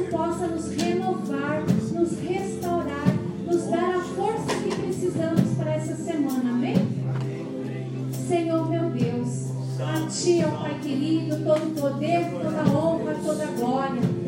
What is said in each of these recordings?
Santo possa nos renovar, nos restaurar, nos dar a força que precisamos para essa semana. Amém? Senhor meu Deus, a Ti, ó Pai querido, todo poder, toda honra, toda glória.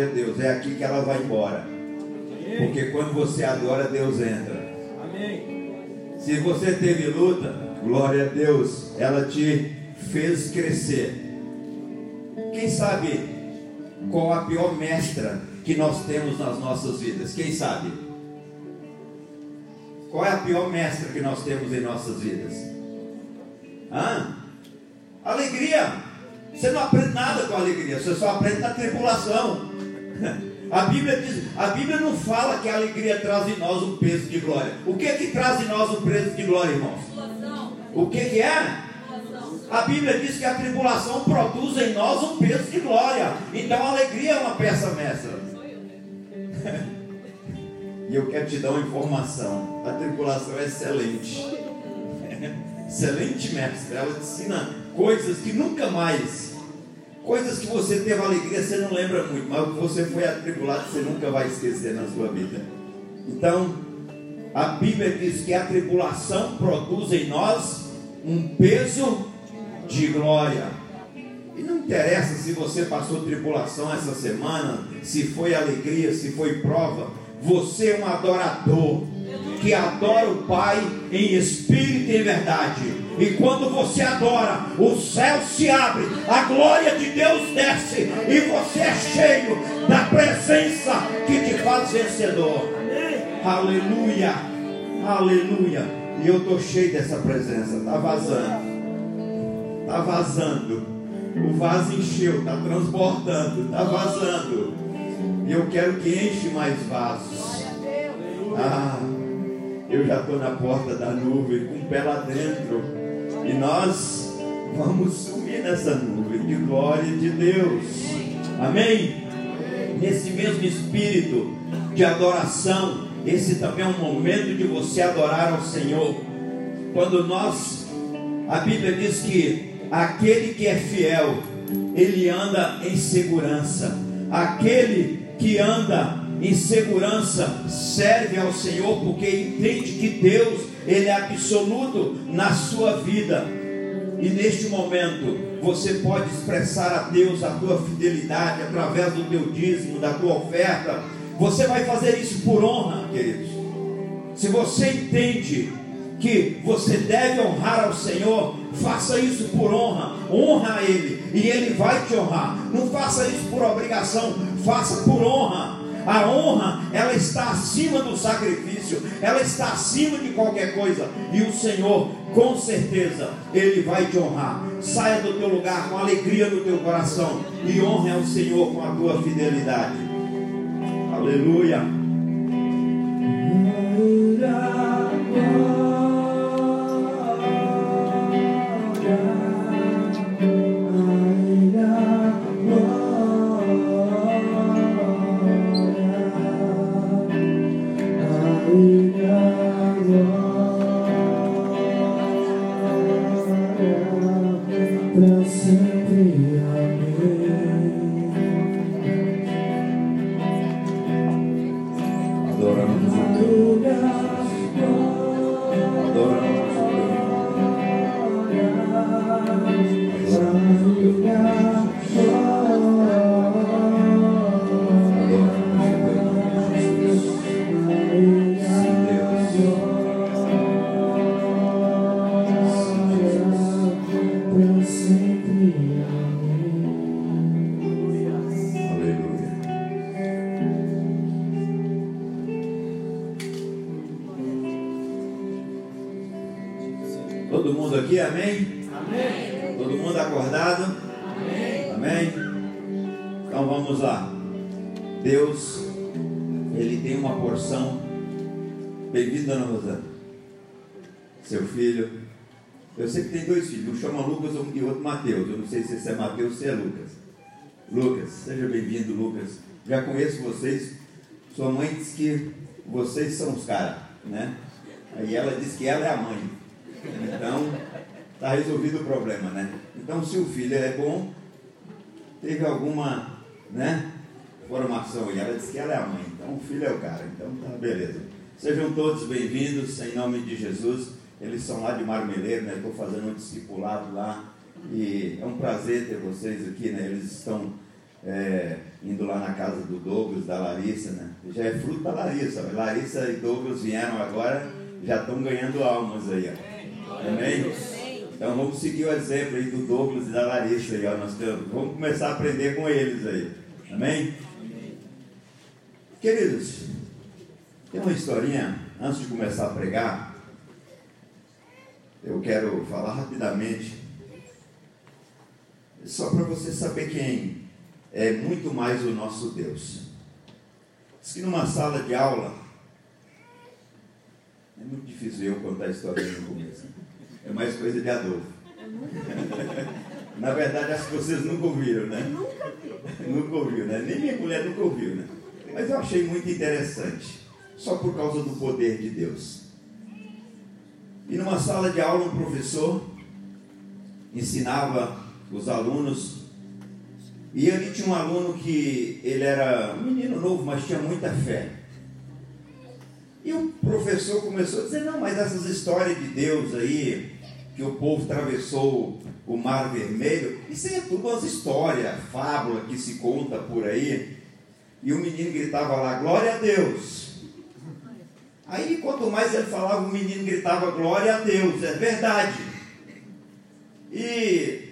Glória a Deus. É aqui que ela vai embora. Porque quando você adora, Deus entra. Se você teve luta, glória a Deus, ela te fez crescer. Quem sabe qual a pior mestra que nós temos nas nossas vidas? Quem sabe? Qual é a pior mestra que nós temos em nossas vidas? Hã? Alegria. Você não aprende nada com alegria, você só aprende na tribulação. A Bíblia diz, a Bíblia não fala que a alegria traz em nós um peso de glória. O que é que traz em nós um peso de glória, irmãos? O que, que é? A Bíblia diz que a tribulação produz em nós um peso de glória. Então a alegria é uma peça mestra. e eu quero te dar uma informação. A tribulação é excelente. excelente mestra. Ela ensina coisas que nunca mais Coisas que você teve alegria, você não lembra muito, mas o que você foi atribulado, você nunca vai esquecer na sua vida. Então, a Bíblia diz que a tribulação produz em nós um peso de glória. E não interessa se você passou tribulação essa semana, se foi alegria, se foi prova, você é um adorador que adora o Pai em espírito e em verdade. E quando você adora, o céu se abre, a glória de Deus desce, e você é cheio da presença que te faz vencedor. Aleluia, aleluia. E eu estou cheio dessa presença, está vazando, está vazando. O vaso encheu, está transbordando, está vazando. E eu quero que enche mais vasos. Ah, eu já estou na porta da nuvem, com pé lá dentro. E nós vamos sumir nessa nuvem de glória de Deus. Amém? Nesse mesmo espírito de adoração, esse também é um momento de você adorar ao Senhor. Quando nós, a Bíblia diz que aquele que é fiel, ele anda em segurança. Aquele que anda em segurança serve ao Senhor porque entende que Deus ele é absoluto na sua vida. E neste momento você pode expressar a Deus a tua fidelidade através do teu dízimo, da tua oferta. Você vai fazer isso por honra, queridos. Se você entende que você deve honrar ao Senhor, faça isso por honra, honra a Ele e Ele vai te honrar. Não faça isso por obrigação, faça por honra. A honra, ela está acima do sacrifício, ela está acima de qualquer coisa. E o Senhor, com certeza, Ele vai te honrar. Saia do teu lugar com alegria no teu coração e honre ao Senhor com a tua fidelidade. Aleluia. Ele tem uma porção. Bem-vindo, Dona Rosana. Seu filho. Eu sei que tem dois filhos. Um chama Lucas e outro Mateus. Eu não sei se esse é Mateus ou se é Lucas. Lucas, seja bem-vindo, Lucas. Já conheço vocês. Sua mãe disse que vocês são os caras, né? Aí ela disse que ela é a mãe. Então, está resolvido o problema, né? Então, se o filho é bom, teve alguma, né? Formação. E ela disse que ela é a mãe. Então, o filho é o cara. Então, tá beleza. Sejam todos bem-vindos, em nome de Jesus. Eles são lá de Marmeleiro, né? Estou fazendo um discipulado lá. E é um prazer ter vocês aqui, né? Eles estão é, indo lá na casa do Douglas, da Larissa, né? Já é fruto da Larissa. Larissa e Douglas vieram agora, já estão ganhando almas aí, ó. Amém? Então vamos seguir o exemplo aí do Douglas e da Larissa aí, ó. Nós vamos começar a aprender com eles aí. Amém? Queridos, tem uma historinha, antes de começar a pregar, eu quero falar rapidamente, só para você saber quem é muito mais o nosso Deus. Diz que numa sala de aula, é muito difícil eu contar a história no começo. É mais coisa de Adolfo. Na verdade, acho que vocês nunca ouviram, né? Nunca vi. nunca ouviu, né? Nem minha mulher nunca ouviu, né? Mas eu achei muito interessante. Só por causa do poder de Deus. E numa sala de aula, um professor ensinava os alunos. E ali tinha um aluno que ele era um menino novo, mas tinha muita fé. E o professor começou a dizer: não, mas essas histórias de Deus aí, que o povo atravessou o Mar Vermelho, isso aí é tudo umas histórias, fábula que se conta por aí. E o menino gritava lá: glória a Deus. Aí, quanto mais ele falava, o menino gritava: glória a Deus, é verdade. E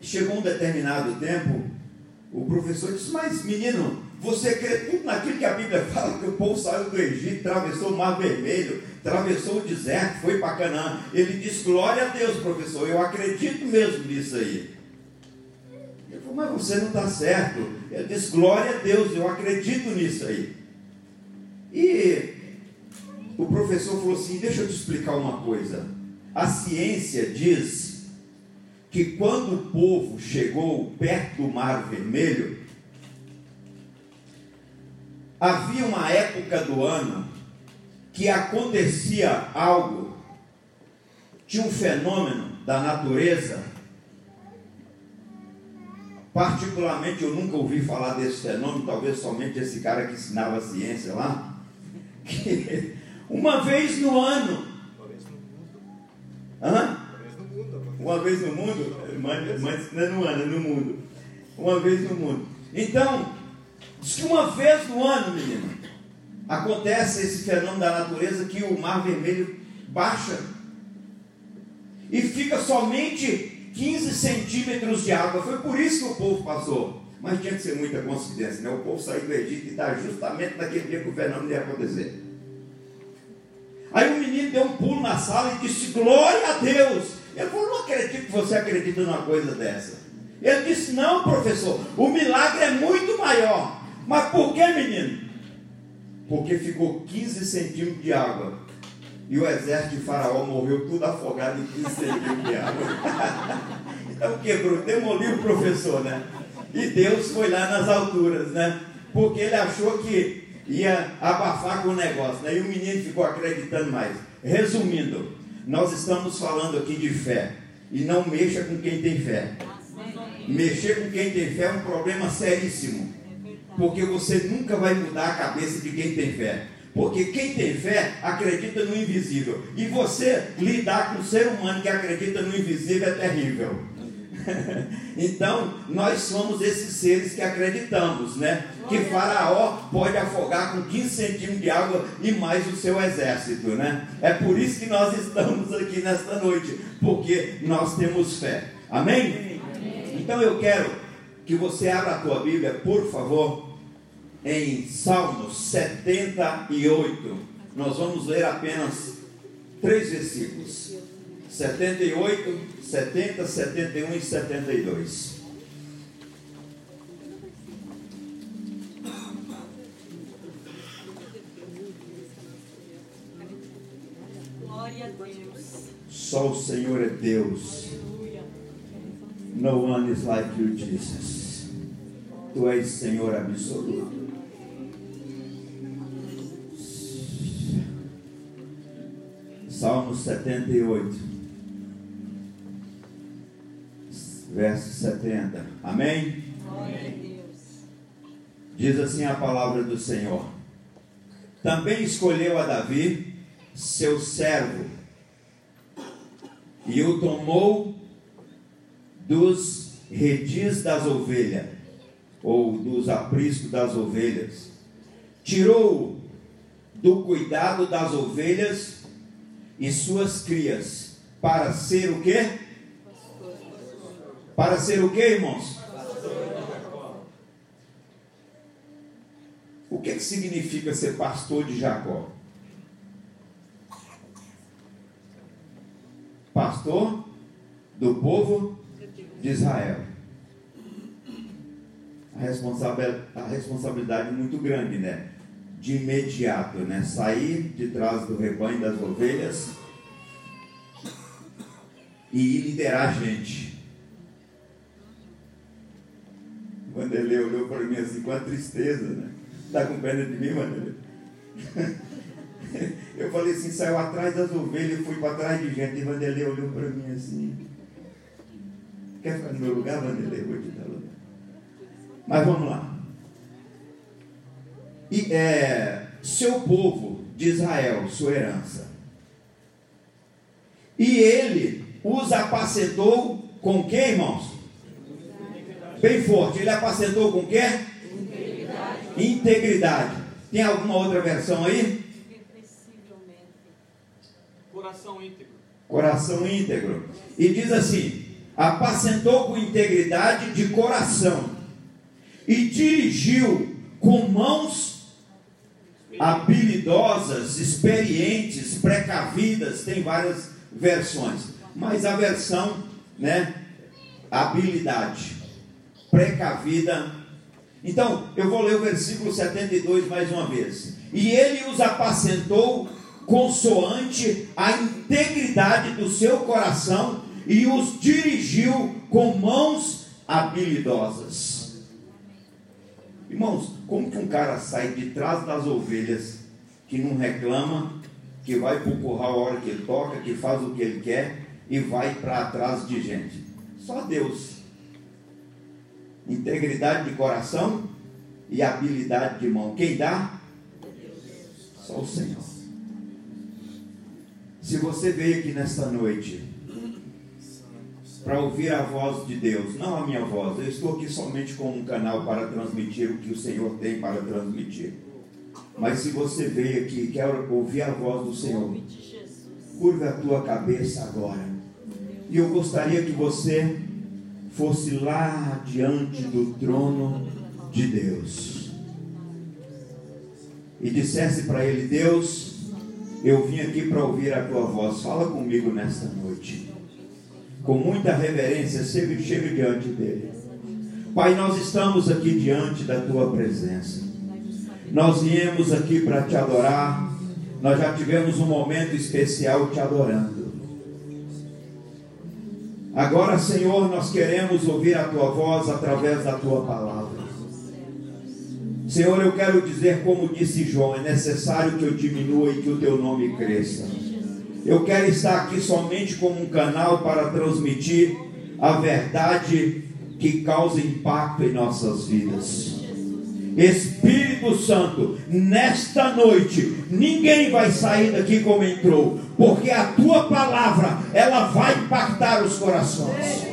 chegou um determinado tempo, o professor disse: Mas menino, você crê tudo naquilo que a Bíblia fala, que o povo saiu do Egito, atravessou o Mar Vermelho, atravessou o deserto, foi para Canaã. Ele disse, glória a Deus, professor, eu acredito mesmo nisso aí. Falou, mas você não está certo. Ele disse, glória a Deus, eu acredito nisso aí. E o professor falou assim, deixa eu te explicar uma coisa. A ciência diz que quando o povo chegou perto do Mar Vermelho, havia uma época do ano que acontecia algo, tinha um fenômeno da natureza, particularmente eu nunca ouvi falar desse fenômeno, talvez somente esse cara que ensinava ciência lá, que uma vez no ano? Uma vez no mundo, mas, mas não é no ano, é no mundo. Uma vez no mundo. Então, Diz que uma vez no ano, menino, acontece esse fenômeno da natureza que o mar vermelho baixa e fica somente 15 centímetros de água. Foi por isso que o povo passou. Mas tinha que ser muita coincidência, né? O povo saiu do Egito e está justamente naquele dia que o fenômeno ia acontecer. Aí o menino deu um pulo na sala e disse: Glória a Deus! Ele falou: Não acredito que você acredita numa coisa dessa. Ele disse: Não, professor, o milagre é muito maior. Mas por que, menino? Porque ficou 15 centímetros de água. E o exército de Faraó morreu tudo afogado em 15 centímetros de água. então quebrou, demoliu o professor, né? E Deus foi lá nas alturas, né? Porque ele achou que ia abafar com o negócio, né? E o menino ficou acreditando mais. Resumindo, nós estamos falando aqui de fé. E não mexa com quem tem fé. Mexer com quem tem fé é um problema seríssimo porque você nunca vai mudar a cabeça de quem tem fé. Porque quem tem fé acredita no invisível. E você lidar com um ser humano que acredita no invisível é terrível. então, nós somos esses seres que acreditamos, né? Que Faraó pode afogar com 15 centímetros de água e mais o seu exército, né? É por isso que nós estamos aqui nesta noite, porque nós temos fé. Amém? Então eu quero que você abra a tua Bíblia, por favor, em Salmos 78. Nós vamos ler apenas três versículos. 78, 70, 71 e 72. Glória a Deus. Só o Senhor é Deus. No one is like you, Jesus. Tu és Senhor absoluto. Salmo 78, verso 70. Amém? Glória a Deus. Diz assim a palavra do Senhor. Também escolheu a Davi, seu servo, e o tomou dos redis das ovelhas, ou dos apriscos das ovelhas. Tirou-o do cuidado das ovelhas e suas crias, para ser o quê? Para ser o quê, irmãos? O que, que significa ser pastor de Jacó? Pastor do povo de Israel. A responsabilidade, a responsabilidade é muito grande, né? De imediato, né? Sair de trás do rebanho das ovelhas e ir liderar a gente. Ele olhou para mim assim com a tristeza, né? Está com pena de mim, mano? Eu falei assim, saiu atrás das ovelhas e fui para trás de gente. E Vanderlei olhou para mim assim. Quer ficar no meu lugar, Vanderlei? Vou te dar lugar. Mas vamos lá. E é, seu povo de Israel, sua herança. E ele os apacentou com quem, irmãos? Bem forte. Ele apacentou com quê? Integridade. Tem alguma outra versão aí? Coração íntegro. Coração íntegro. E diz assim: apacentou com integridade de coração e dirigiu com mãos habilidosas, experientes, precavidas, tem várias versões, mas a versão, né, habilidade, precavida. Então, eu vou ler o versículo 72 mais uma vez. E ele os apacentou consoante a integridade do seu coração e os dirigiu com mãos habilidosas. Irmãos, como que um cara sai de trás das ovelhas, que não reclama, que vai para o curral a hora que ele toca, que faz o que ele quer e vai para trás de gente? Só Deus. Integridade de coração e habilidade de mão. Quem dá? Só o Senhor. Se você veio aqui nesta noite para ouvir a voz de Deus, não a minha voz. Eu estou aqui somente com um canal para transmitir o que o Senhor tem para transmitir. Mas se você veio aqui e quer ouvir a voz do Senhor, curva a tua cabeça agora. E eu gostaria que você fosse lá diante do trono de Deus e dissesse para Ele: Deus, eu vim aqui para ouvir a tua voz. Fala comigo nesta noite. Com muita reverência, chega, chega diante dele. Pai, nós estamos aqui diante da tua presença. Nós viemos aqui para te adorar. Nós já tivemos um momento especial te adorando. Agora, Senhor, nós queremos ouvir a tua voz através da tua palavra. Senhor, eu quero dizer, como disse João, é necessário que eu diminua e que o teu nome cresça. Eu quero estar aqui somente como um canal para transmitir a verdade que causa impacto em nossas vidas. Espírito Santo, nesta noite, ninguém vai sair daqui como entrou, porque a tua palavra, ela vai impactar os corações.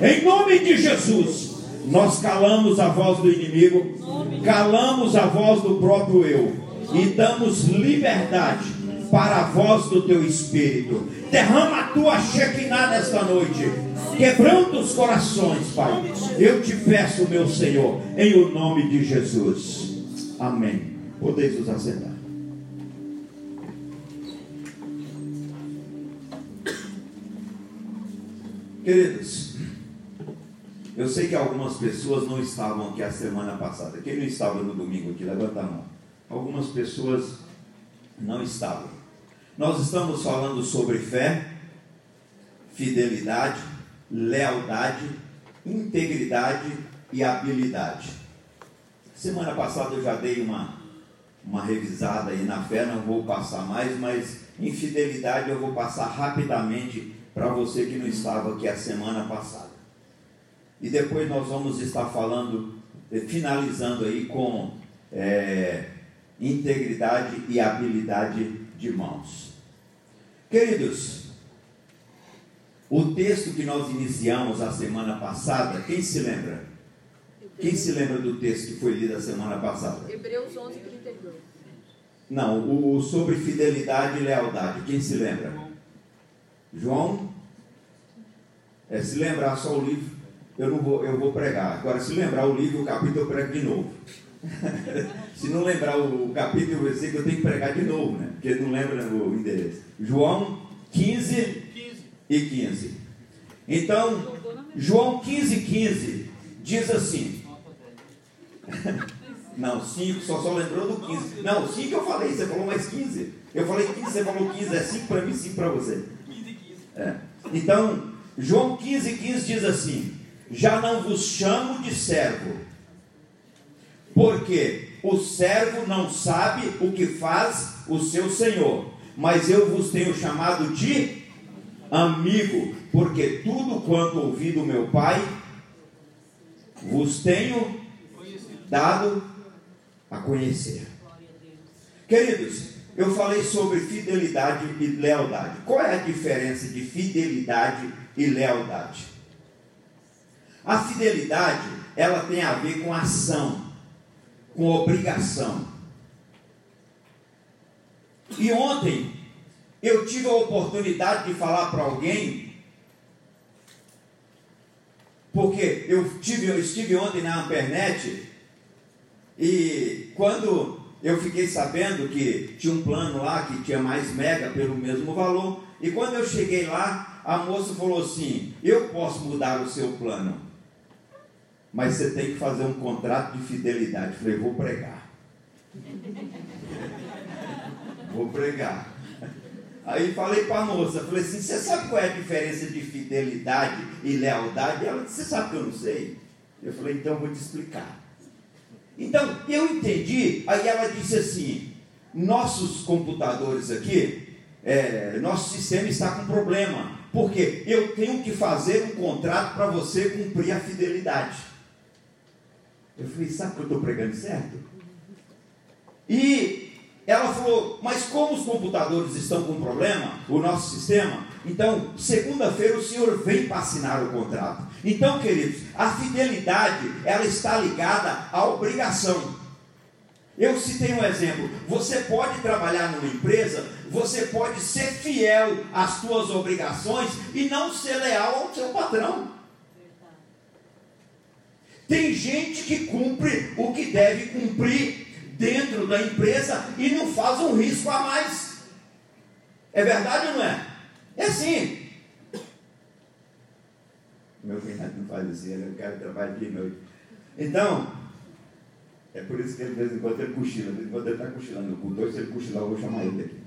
Em nome de Jesus, nós calamos a voz do inimigo, calamos a voz do próprio eu e damos liberdade para a voz do teu espírito. Derrama a tua Shekinah nesta noite, quebrando os corações, Pai. Eu te peço, meu Senhor, em o nome de Jesus. Amém. Podeis nos assentar. Queridos, eu sei que algumas pessoas não estavam aqui a semana passada. Quem não estava no domingo aqui, levanta a mão. Algumas pessoas não estavam. Nós estamos falando sobre fé, fidelidade, lealdade, integridade e habilidade. Semana passada eu já dei uma, uma revisada aí na fé, não vou passar mais, mas em fidelidade eu vou passar rapidamente para você que não estava aqui a semana passada. E depois nós vamos estar falando, eh, finalizando aí com é, integridade e habilidade de mãos. Queridos, o texto que nós iniciamos a semana passada, quem se lembra? Quem se lembra do texto que foi lido a semana passada? Hebreus 11, 32. Não, o sobre fidelidade e lealdade. Quem se lembra? João? É, se lembrar só o livro, eu não vou, eu vou pregar. Agora, se lembrar o livro, o capítulo, eu prego de novo. se não lembrar o capítulo e o versículo, eu tenho que pregar de novo, né? Porque não lembra o endereço. João 15, 15. e 15. Então, João 15, 15 diz assim. Não, 5, só, só lembrou do 15. Não, 5 eu falei, você falou mais 15. Eu falei 15, você falou 15, é 5 para mim, 5 para você. 15 e 15. É. Então, João 15, 15 diz assim: Já não vos chamo de servo, porque o servo não sabe o que faz o seu senhor, mas eu vos tenho chamado de amigo, porque tudo quanto ouvi do meu pai vos tenho dado a conhecer. Queridos, eu falei sobre fidelidade e lealdade. Qual é a diferença de fidelidade e lealdade? A fidelidade, ela tem a ver com ação, com obrigação. E ontem eu tive a oportunidade de falar para alguém porque eu, tive, eu estive ontem na Ampernet e quando eu fiquei sabendo que tinha um plano lá que tinha mais mega pelo mesmo valor, e quando eu cheguei lá, a moça falou assim: Eu posso mudar o seu plano, mas você tem que fazer um contrato de fidelidade. Falei: Vou pregar. Vou pregar. Aí falei para a moça, falei assim, você sabe qual é a diferença de fidelidade e lealdade? Ela disse, você sabe que eu não sei? Eu falei, então eu vou te explicar. Então, eu entendi, aí ela disse assim, nossos computadores aqui, é, nosso sistema está com problema, porque eu tenho que fazer um contrato para você cumprir a fidelidade. Eu falei, sabe que eu estou pregando certo? E ela falou, mas como os computadores estão com problema, o nosso sistema, então, segunda-feira o senhor vem para assinar o contrato. Então, queridos, a fidelidade, ela está ligada à obrigação. Eu citei um exemplo. Você pode trabalhar numa empresa, você pode ser fiel às suas obrigações e não ser leal ao seu patrão. Tem gente que cumpre o que deve cumprir dentro da empresa e não faz um risco a mais. É verdade ou não é? É assim. Meu cunhado não faz assim, ele quer trabalhar de noite. Então, é por isso que ele, de vez em quando ele cochila, de vez em quando ele está cochilando culto. Hoje, se ele cochilar, eu vou chamar ele aqui.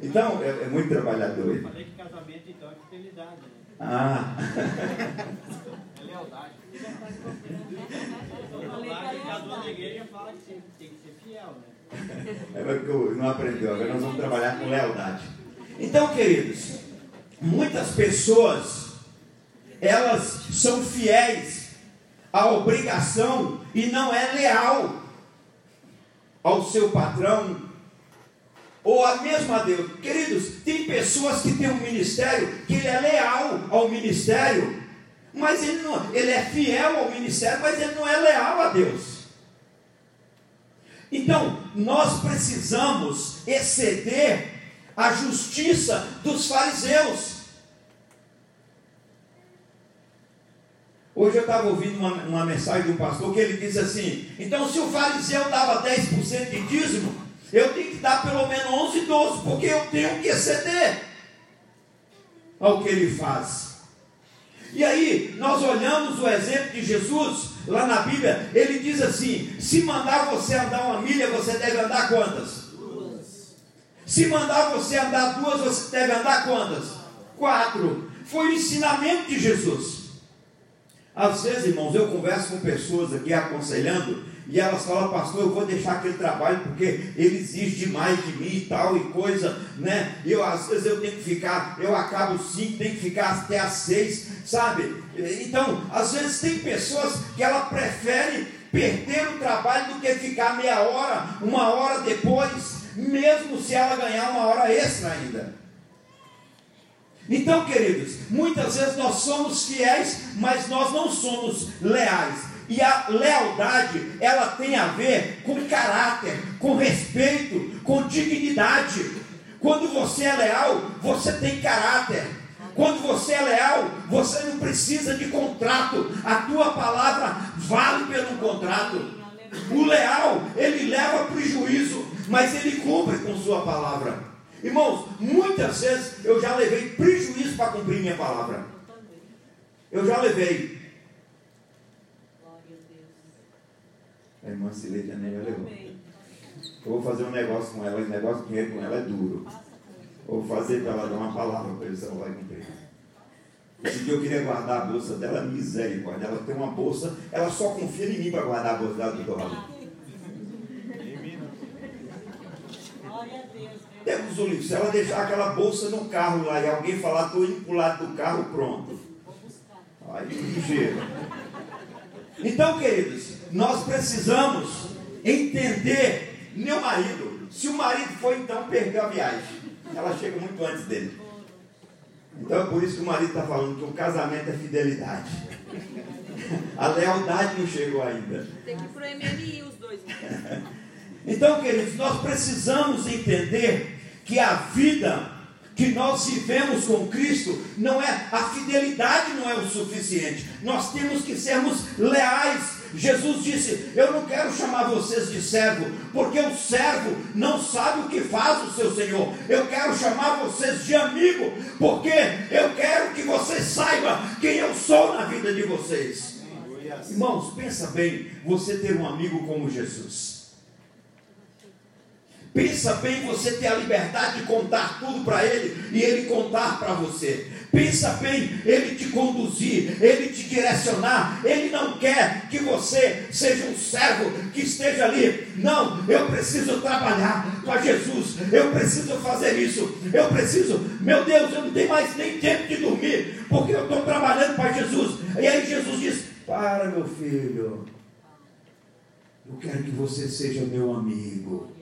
Então, é, é muito trabalhador ele. Falei que casamento então é fidelidade. Né? Ah, É lealdade. A dona da igreja fala que tem, que ser fiel, né? é porque não aprendeu. Agora nós vamos trabalhar com lealdade. Então, queridos, muitas pessoas, elas são fiéis à obrigação e não é leal ao seu patrão ou a mesma Deus. Queridos, tem pessoas que têm um ministério que ele é leal ao ministério, mas ele não, ele é fiel ao ministério, mas ele não é leal a Deus. Então, nós precisamos exceder a justiça dos fariseus. Hoje eu estava ouvindo uma, uma mensagem de um pastor que ele disse assim: então, se o fariseu dava 10% de dízimo, eu tenho que dar pelo menos 11, 12, porque eu tenho que exceder ao que ele faz. E aí, nós olhamos o exemplo de Jesus, lá na Bíblia, ele diz assim: se mandar você andar uma milha, você deve andar quantas? Duas. Se mandar você andar duas, você deve andar quantas? Quatro. Foi o ensinamento de Jesus. Às vezes, irmãos, eu converso com pessoas aqui aconselhando, e elas falam, pastor, eu vou deixar aquele trabalho porque ele exige demais de mim e tal, e coisa, né? Eu, às vezes eu tenho que ficar, eu acabo cinco, tenho que ficar até às seis, sabe? Então, às vezes tem pessoas que ela prefere perder o trabalho do que ficar meia hora, uma hora depois, mesmo se ela ganhar uma hora extra ainda. Então, queridos, muitas vezes nós somos fiéis, mas nós não somos leais. E a lealdade, ela tem a ver com caráter, com respeito, com dignidade. Quando você é leal, você tem caráter. Quando você é leal, você não precisa de contrato. A tua palavra vale pelo contrato. O leal, ele leva prejuízo, mas ele cumpre com sua palavra. Irmãos, muitas vezes eu já levei prejuízo para cumprir minha palavra. Eu já levei. A irmã Cileide Anélia levou. Eu vou fazer um negócio com ela, esse negócio de dinheiro com ela é duro. Vou fazer para ela dar uma palavra para eles, ela vai cumprir. Esse dia eu queria guardar a bolsa dela, misericórdia. Ela tem uma bolsa, ela só confia em mim para guardar a bolsa dela do Raul. Deus o livro, se ela deixar aquela bolsa no carro lá e alguém falar, estou indo para o lado do carro, pronto. Aí, ligeiro. Então, queridos, nós precisamos entender meu marido. Se o marido for, então, perder a viagem. Ela chega muito antes dele. Então é por isso que o marido está falando que o casamento é fidelidade. A lealdade não chegou ainda. Tem que ir para o MMI os dois. Então, queridos, nós precisamos entender que a vida que nós vivemos com Cristo não é a fidelidade não é o suficiente. Nós temos que sermos leais. Jesus disse: Eu não quero chamar vocês de servo, porque o servo não sabe o que faz o seu Senhor. Eu quero chamar vocês de amigo, porque eu quero que vocês saibam quem eu sou na vida de vocês. Irmãos, pensa bem, você ter um amigo como Jesus. Pensa bem você ter a liberdade de contar tudo para ele e ele contar para você. Pensa bem ele te conduzir, ele te direcionar. Ele não quer que você seja um servo que esteja ali. Não, eu preciso trabalhar para Jesus. Eu preciso fazer isso. Eu preciso, meu Deus, eu não tenho mais nem tempo de dormir, porque eu estou trabalhando para Jesus. E aí Jesus diz: Para, meu filho. Eu quero que você seja meu amigo.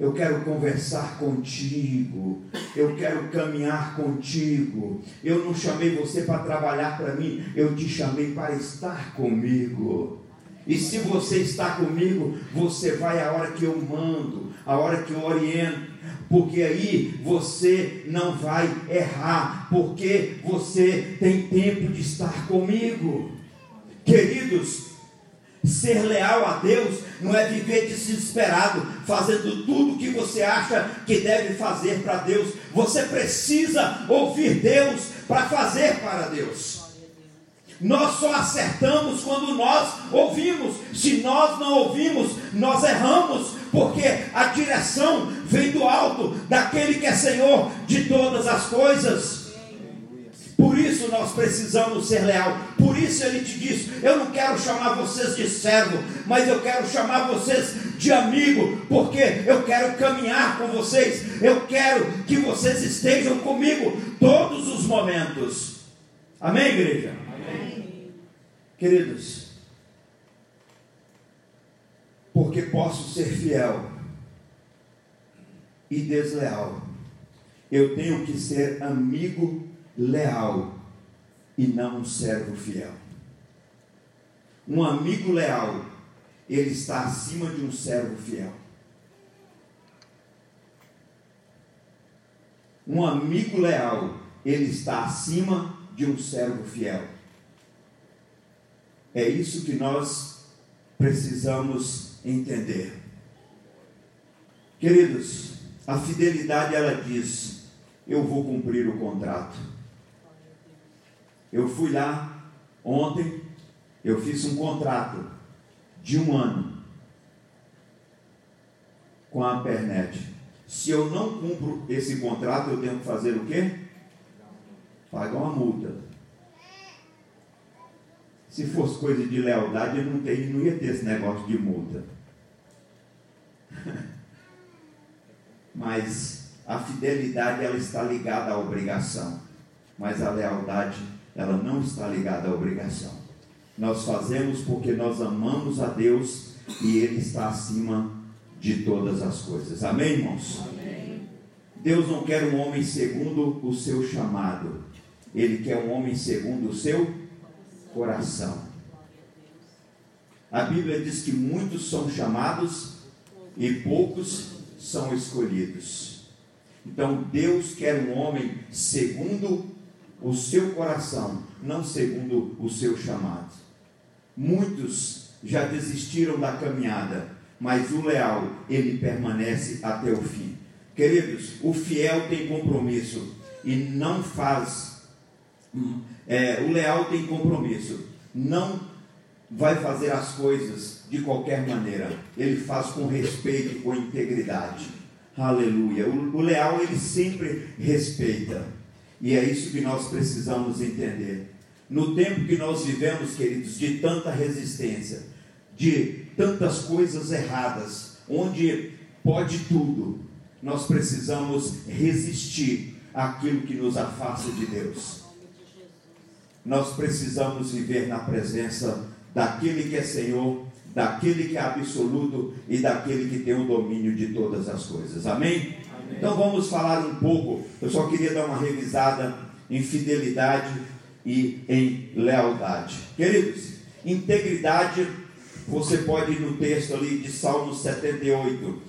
Eu quero conversar contigo. Eu quero caminhar contigo. Eu não chamei você para trabalhar para mim. Eu te chamei para estar comigo. E se você está comigo, você vai a hora que eu mando, a hora que eu oriento. Porque aí você não vai errar, porque você tem tempo de estar comigo. Queridos, Ser leal a Deus não é viver desesperado, fazendo tudo o que você acha que deve fazer para Deus. Você precisa ouvir Deus para fazer para Deus. Nós só acertamos quando nós ouvimos. Se nós não ouvimos, nós erramos, porque a direção vem do alto, daquele que é Senhor de todas as coisas. Por isso nós precisamos ser leal. Por isso ele te diz: Eu não quero chamar vocês de servo, mas eu quero chamar vocês de amigo, porque eu quero caminhar com vocês. Eu quero que vocês estejam comigo todos os momentos. Amém, igreja? Amém. Queridos, porque posso ser fiel e desleal, eu tenho que ser amigo leal e não um servo fiel. Um amigo leal, ele está acima de um servo fiel. Um amigo leal, ele está acima de um servo fiel. É isso que nós precisamos entender. Queridos, a fidelidade ela diz: eu vou cumprir o contrato. Eu fui lá ontem, eu fiz um contrato de um ano com a Pernet. Se eu não cumpro esse contrato, eu tenho que fazer o quê? Pagar uma multa. Se fosse coisa de lealdade, eu não, teria, não ia ter esse negócio de multa. Mas a fidelidade ela está ligada à obrigação, mas a lealdade ela não está ligada à obrigação. Nós fazemos porque nós amamos a Deus e Ele está acima de todas as coisas. Amém, irmãos? Amém. Deus não quer um homem segundo o seu chamado, Ele quer um homem segundo o seu coração. A Bíblia diz que muitos são chamados e poucos são escolhidos. Então Deus quer um homem segundo o seu coração, não segundo o seu chamado. Muitos já desistiram da caminhada, mas o leal, ele permanece até o fim. Queridos, o fiel tem compromisso e não faz. É, o leal tem compromisso, não vai fazer as coisas de qualquer maneira. Ele faz com respeito com integridade. Aleluia. O, o leal ele sempre respeita. E é isso que nós precisamos entender. No tempo que nós vivemos, queridos, de tanta resistência, de tantas coisas erradas, onde pode tudo, nós precisamos resistir àquilo que nos afasta de Deus. Nós precisamos viver na presença daquele que é Senhor, daquele que é absoluto e daquele que tem o domínio de todas as coisas. Amém? Então vamos falar um pouco. Eu só queria dar uma revisada em fidelidade e em lealdade. Queridos, integridade, você pode ir no texto ali de Salmos 78,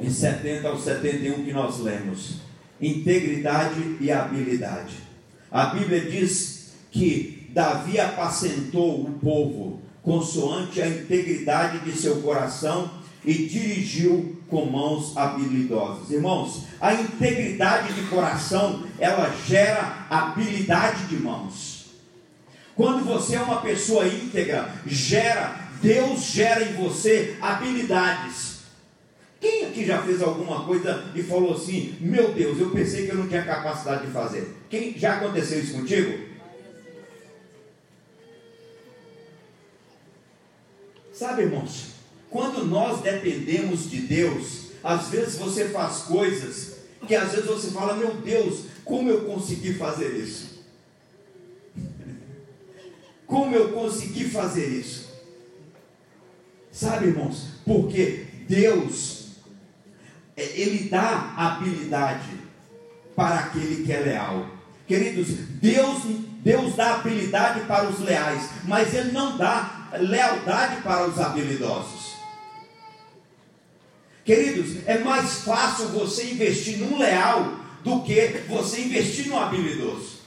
em 70 ao 71 que nós lemos. Integridade e habilidade. A Bíblia diz que Davi apacentou o povo consoante a integridade de seu coração e dirigiu com mãos habilidosas. Irmãos, a integridade de coração, ela gera habilidade de mãos. Quando você é uma pessoa íntegra, gera, Deus gera em você habilidades. Quem aqui já fez alguma coisa e falou assim: Meu Deus, eu pensei que eu não tinha capacidade de fazer? Quem já aconteceu isso contigo? Sabe, irmãos, quando nós dependemos de Deus, às vezes você faz coisas que às vezes você fala: Meu Deus, como eu consegui fazer isso? Como eu consegui fazer isso? Sabe, irmãos, porque Deus, é, Ele dá habilidade para aquele que é leal. Queridos, Deus, Deus dá habilidade para os leais, mas Ele não dá lealdade para os habilidosos. Queridos, é mais fácil você investir num leal do que você investir no habilidoso.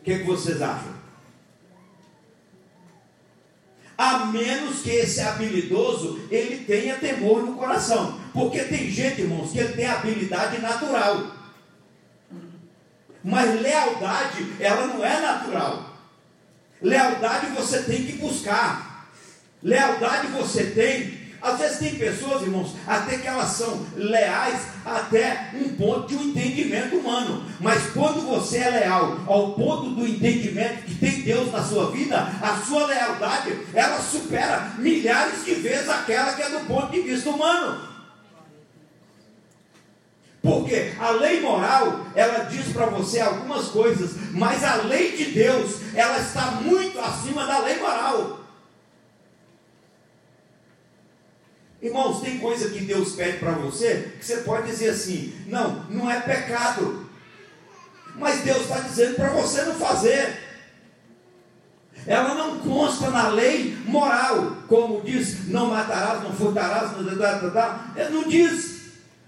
O que, que vocês acham? A menos que esse habilidoso ele tenha temor no coração. Porque tem gente, irmãos, que ele tem habilidade natural. Mas lealdade, ela não é natural. Lealdade você tem que buscar. Lealdade você tem. Às vezes tem pessoas, irmãos, até que elas são leais até um ponto de um entendimento humano. Mas quando você é leal ao ponto do entendimento que tem Deus na sua vida, a sua lealdade, ela supera milhares de vezes aquela que é do ponto de vista humano. Porque a lei moral, ela diz para você algumas coisas, mas a lei de Deus, ela está muito acima da lei moral. Irmãos, tem coisa que Deus pede para você que você pode dizer assim: não, não é pecado. Mas Deus está dizendo para você não fazer. Ela não consta na lei moral, como diz: não matarás, não furtarás, não, não diz.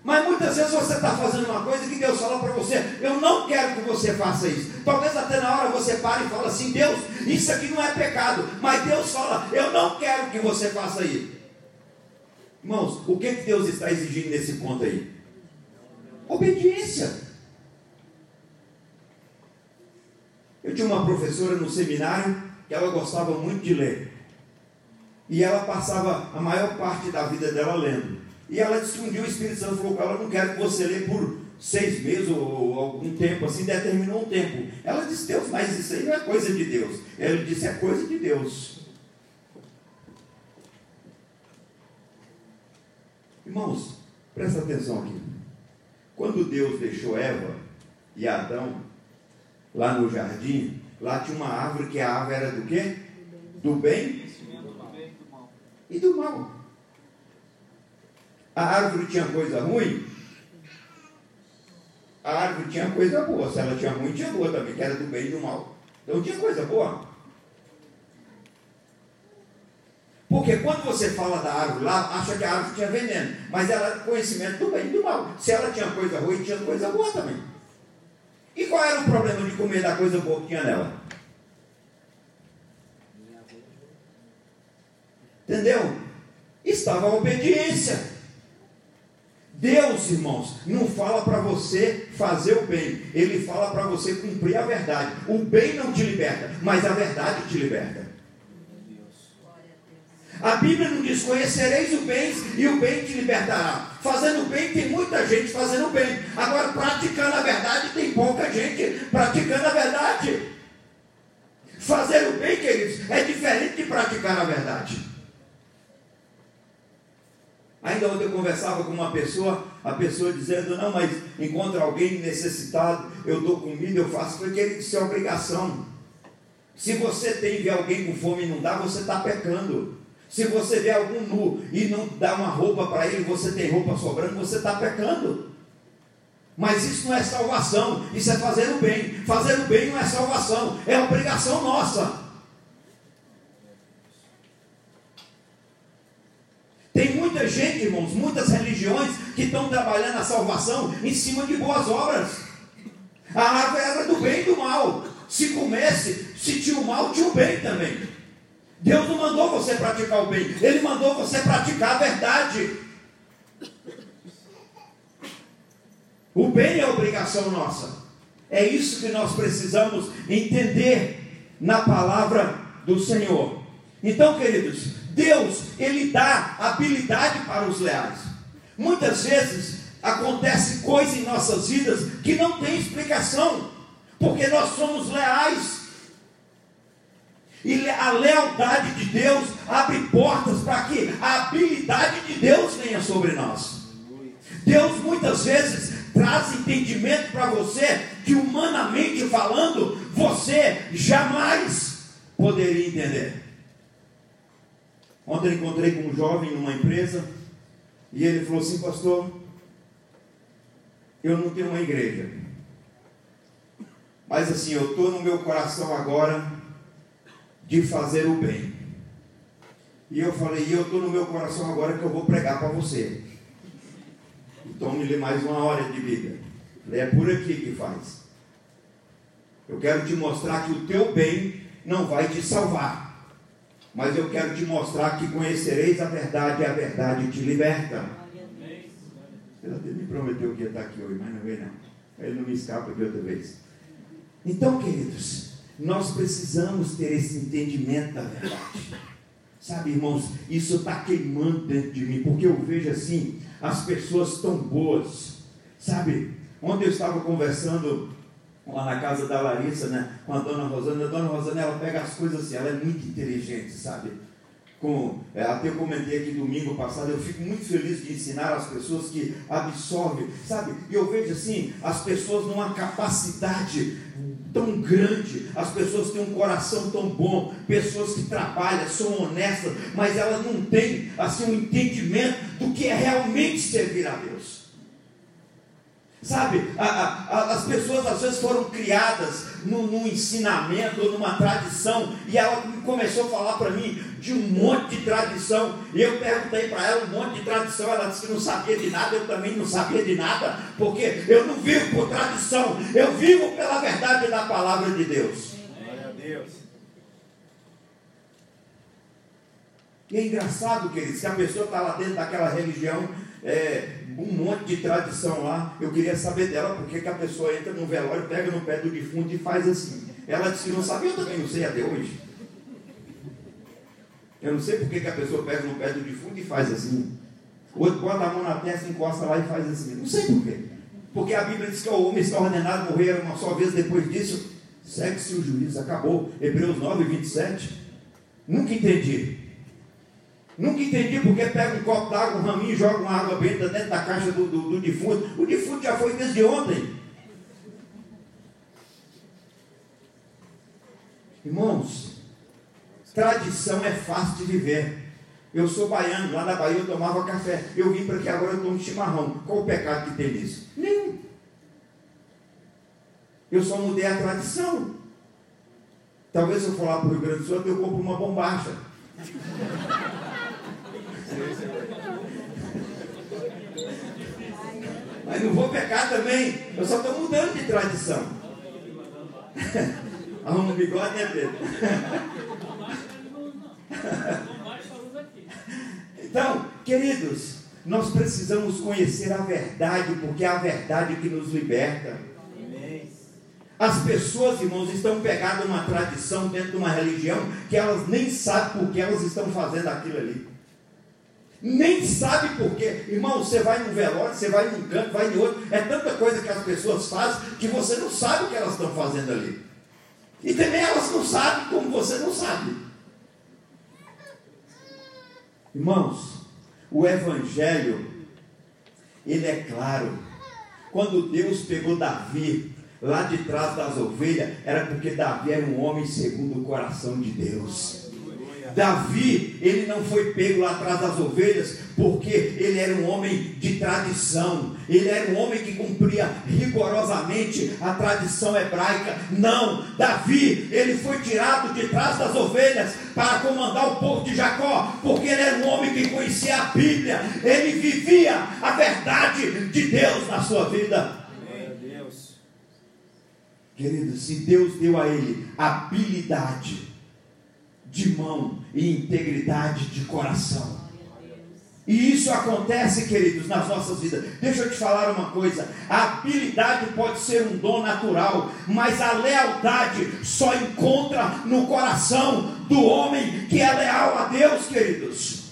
Mas muitas vezes você está fazendo uma coisa que Deus fala para você: eu não quero que você faça isso. Talvez até na hora você pare e fale assim: Deus, isso aqui não é pecado. Mas Deus fala: eu não quero que você faça isso. Irmãos, o que, que Deus está exigindo nesse ponto aí? Obediência. Eu tinha uma professora no seminário que ela gostava muito de ler. E ela passava a maior parte da vida dela lendo. E ela dia o Espírito Santo falou com ela: Não quero que você lê por seis meses ou algum tempo, assim, determinou um tempo. Ela disse: Deus, mas isso aí não é coisa de Deus. Ele disse: É coisa de Deus. Irmãos, presta atenção aqui. Quando Deus deixou Eva e Adão lá no jardim, lá tinha uma árvore que a árvore era do quê? Do bem e do mal. A árvore tinha coisa ruim? A árvore tinha coisa boa. Se ela tinha ruim, tinha boa também, que era do bem e do mal. Então tinha coisa boa. Porque quando você fala da árvore lá, acha que a árvore tinha veneno. Mas ela era conhecimento do bem e do mal. Se ela tinha coisa ruim, tinha coisa boa também. E qual era o problema de comer da coisa boa que tinha nela? Entendeu? Estava a obediência. Deus, irmãos, não fala para você fazer o bem, Ele fala para você cumprir a verdade. O bem não te liberta, mas a verdade te liberta. A Bíblia não diz: conhecereis o bem e o bem te libertará. Fazendo bem, tem muita gente fazendo bem. Agora, praticando a verdade, tem pouca gente praticando a verdade. Fazer o bem, queridos, é diferente de praticar a verdade. Ainda ontem eu conversava com uma pessoa, a pessoa dizendo, não, mas encontra alguém necessitado, eu dou comida, eu faço, porque disse, é obrigação. Se você tem ver alguém com fome e não dá, você está pecando. Se você vê algum nu e não dá uma roupa para ele, você tem roupa sobrando, você está pecando. Mas isso não é salvação, isso é fazer o bem. Fazer o bem não é salvação, é obrigação nossa. Tem muita gente, irmãos, muitas religiões que estão trabalhando a salvação em cima de boas obras. A árvore era do bem e do mal. Se comesse, se tinha o mal, tinha o bem também. Deus não mandou você praticar o bem, Ele mandou você praticar a verdade. O bem é obrigação nossa. É isso que nós precisamos entender na palavra do Senhor. Então, queridos, Deus, Ele dá habilidade para os leais. Muitas vezes acontece coisa em nossas vidas que não tem explicação, porque nós somos leais. E a lealdade de Deus abre portas para que a habilidade de Deus venha sobre nós. Deus muitas vezes traz entendimento para você que humanamente falando, você jamais poderia entender. Ontem eu encontrei com um jovem numa empresa e ele falou assim, pastor, eu não tenho uma igreja. Mas assim, eu estou no meu coração agora de fazer o bem. E eu falei, e eu estou no meu coração agora que eu vou pregar para você. Então lê mais uma hora de Bíblia. Falei, é por aqui que faz. Eu quero te mostrar que o teu bem não vai te salvar mas eu quero te mostrar que conhecereis a verdade e a verdade te liberta. Ele até me prometeu que ia estar aqui hoje, mas não veio não. Ele não me escapa de outra vez. Então, queridos, nós precisamos ter esse entendimento da verdade. Sabe, irmãos, isso está queimando dentro de mim, porque eu vejo assim, as pessoas tão boas. Sabe, ontem eu estava conversando lá na casa da Larissa, né, com a dona Rosana. A dona Rosana, ela pega as coisas assim, ela é muito inteligente, sabe? Com, é, até eu comentei aqui domingo passado, eu fico muito feliz de ensinar as pessoas que absorvem, sabe? E eu vejo assim, as pessoas numa capacidade tão grande, as pessoas têm um coração tão bom, pessoas que trabalham, são honestas, mas elas não têm assim um entendimento do que é realmente servir a Deus. Sabe, a, a, as pessoas às vezes foram criadas num, num ensinamento numa tradição, e ela começou a falar para mim de um monte de tradição, e eu perguntei para ela um monte de tradição, ela disse que não sabia de nada, eu também não sabia de nada, porque eu não vivo por tradição, eu vivo pela verdade da palavra de Deus. Glória a Deus. E é engraçado, queridos, que a pessoa está lá dentro daquela religião é, um monte de tradição lá. Eu queria saber dela porque que a pessoa entra no velório, pega no pé do defunto e faz assim. Ela disse que não sabia, eu também não sei até hoje. Eu não sei porque que a pessoa pega no pé do defunto e faz assim. O outro bota a mão na testa, encosta lá e faz assim. Não sei porquê. Porque a Bíblia diz que o homem está ordenado morrer uma só vez, depois disso, segue-se o juízo. Acabou. Hebreus 9, 27. Nunca entendi. Nunca entendi porque pega um copo d'água, um raminho joga uma água benta dentro da caixa do, do, do defunto. O defunto já foi desde ontem. Irmãos, tradição é fácil de viver. Eu sou baiano, lá na Bahia eu tomava café. Eu vim para aqui agora eu tomo chimarrão. Qual o pecado que tem nisso? Nenhum. Eu só mudei a tradição. Talvez eu for lá para o Rio Grande do Sul, eu compro uma bombacha. Mas não vou pecar também. Eu só estou mudando de tradição. Arruma um bigode, né, Pedro? Então, queridos, nós precisamos conhecer a verdade, porque é a verdade que nos liberta. As pessoas, irmãos, estão pegadas numa tradição dentro de uma religião que elas nem sabem por que elas estão fazendo aquilo ali. Nem sabe por quê. Irmão, você vai num velório, você vai num canto, vai em outro. É tanta coisa que as pessoas fazem que você não sabe o que elas estão fazendo ali. E também elas não sabem como você não sabe. Irmãos, o Evangelho, ele é claro. Quando Deus pegou Davi lá de trás das ovelhas, era porque Davi era um homem segundo o coração de Deus. Davi, ele não foi pego lá atrás das ovelhas, porque ele era um homem de tradição, ele era um homem que cumpria rigorosamente a tradição hebraica. Não, Davi, ele foi tirado de trás das ovelhas para comandar o povo de Jacó, porque ele era um homem que conhecia a Bíblia, ele vivia a verdade de Deus na sua vida. Querido, se Deus deu a ele habilidade, de mão e integridade de coração. E isso acontece, queridos, nas nossas vidas. Deixa eu te falar uma coisa: a habilidade pode ser um dom natural, mas a lealdade só encontra no coração do homem que é leal a Deus, queridos.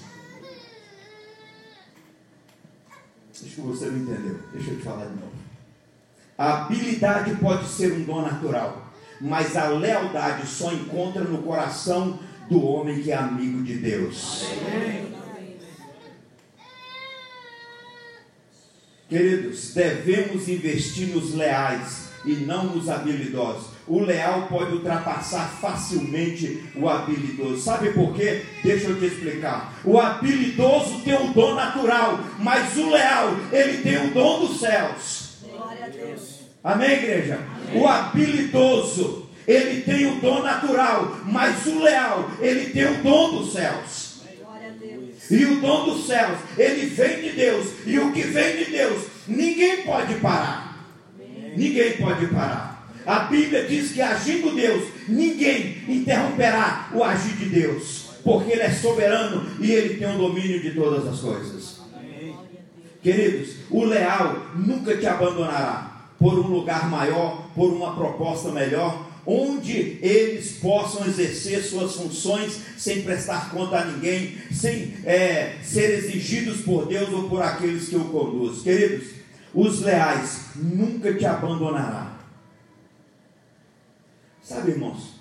Acho que você não entendeu. Deixa eu te falar de novo. A habilidade pode ser um dom natural, mas a lealdade só encontra no coração do homem que é amigo de Deus. Queridos, devemos investir nos leais e não nos habilidosos. O leal pode ultrapassar facilmente o habilidoso. Sabe por quê? Deixa eu te explicar. O habilidoso tem o dom natural, mas o leal, ele tem o dom dos céus. Glória a Deus. Amém, igreja? Amém. O habilidoso, ele tem o dom natural, mas o leal, ele tem o dom dos céus. E o dom dos céus, ele vem de Deus. E o que vem de Deus, ninguém pode parar. Ninguém pode parar. A Bíblia diz que agindo Deus, ninguém interromperá o agir de Deus. Porque Ele é soberano e Ele tem o domínio de todas as coisas. Queridos, o leal nunca te abandonará por um lugar maior, por uma proposta melhor, onde eles possam exercer suas funções sem prestar conta a ninguém, sem é, ser exigidos por Deus ou por aqueles que o conduzem. Queridos, os leais nunca te abandonará. Sabe, irmãos,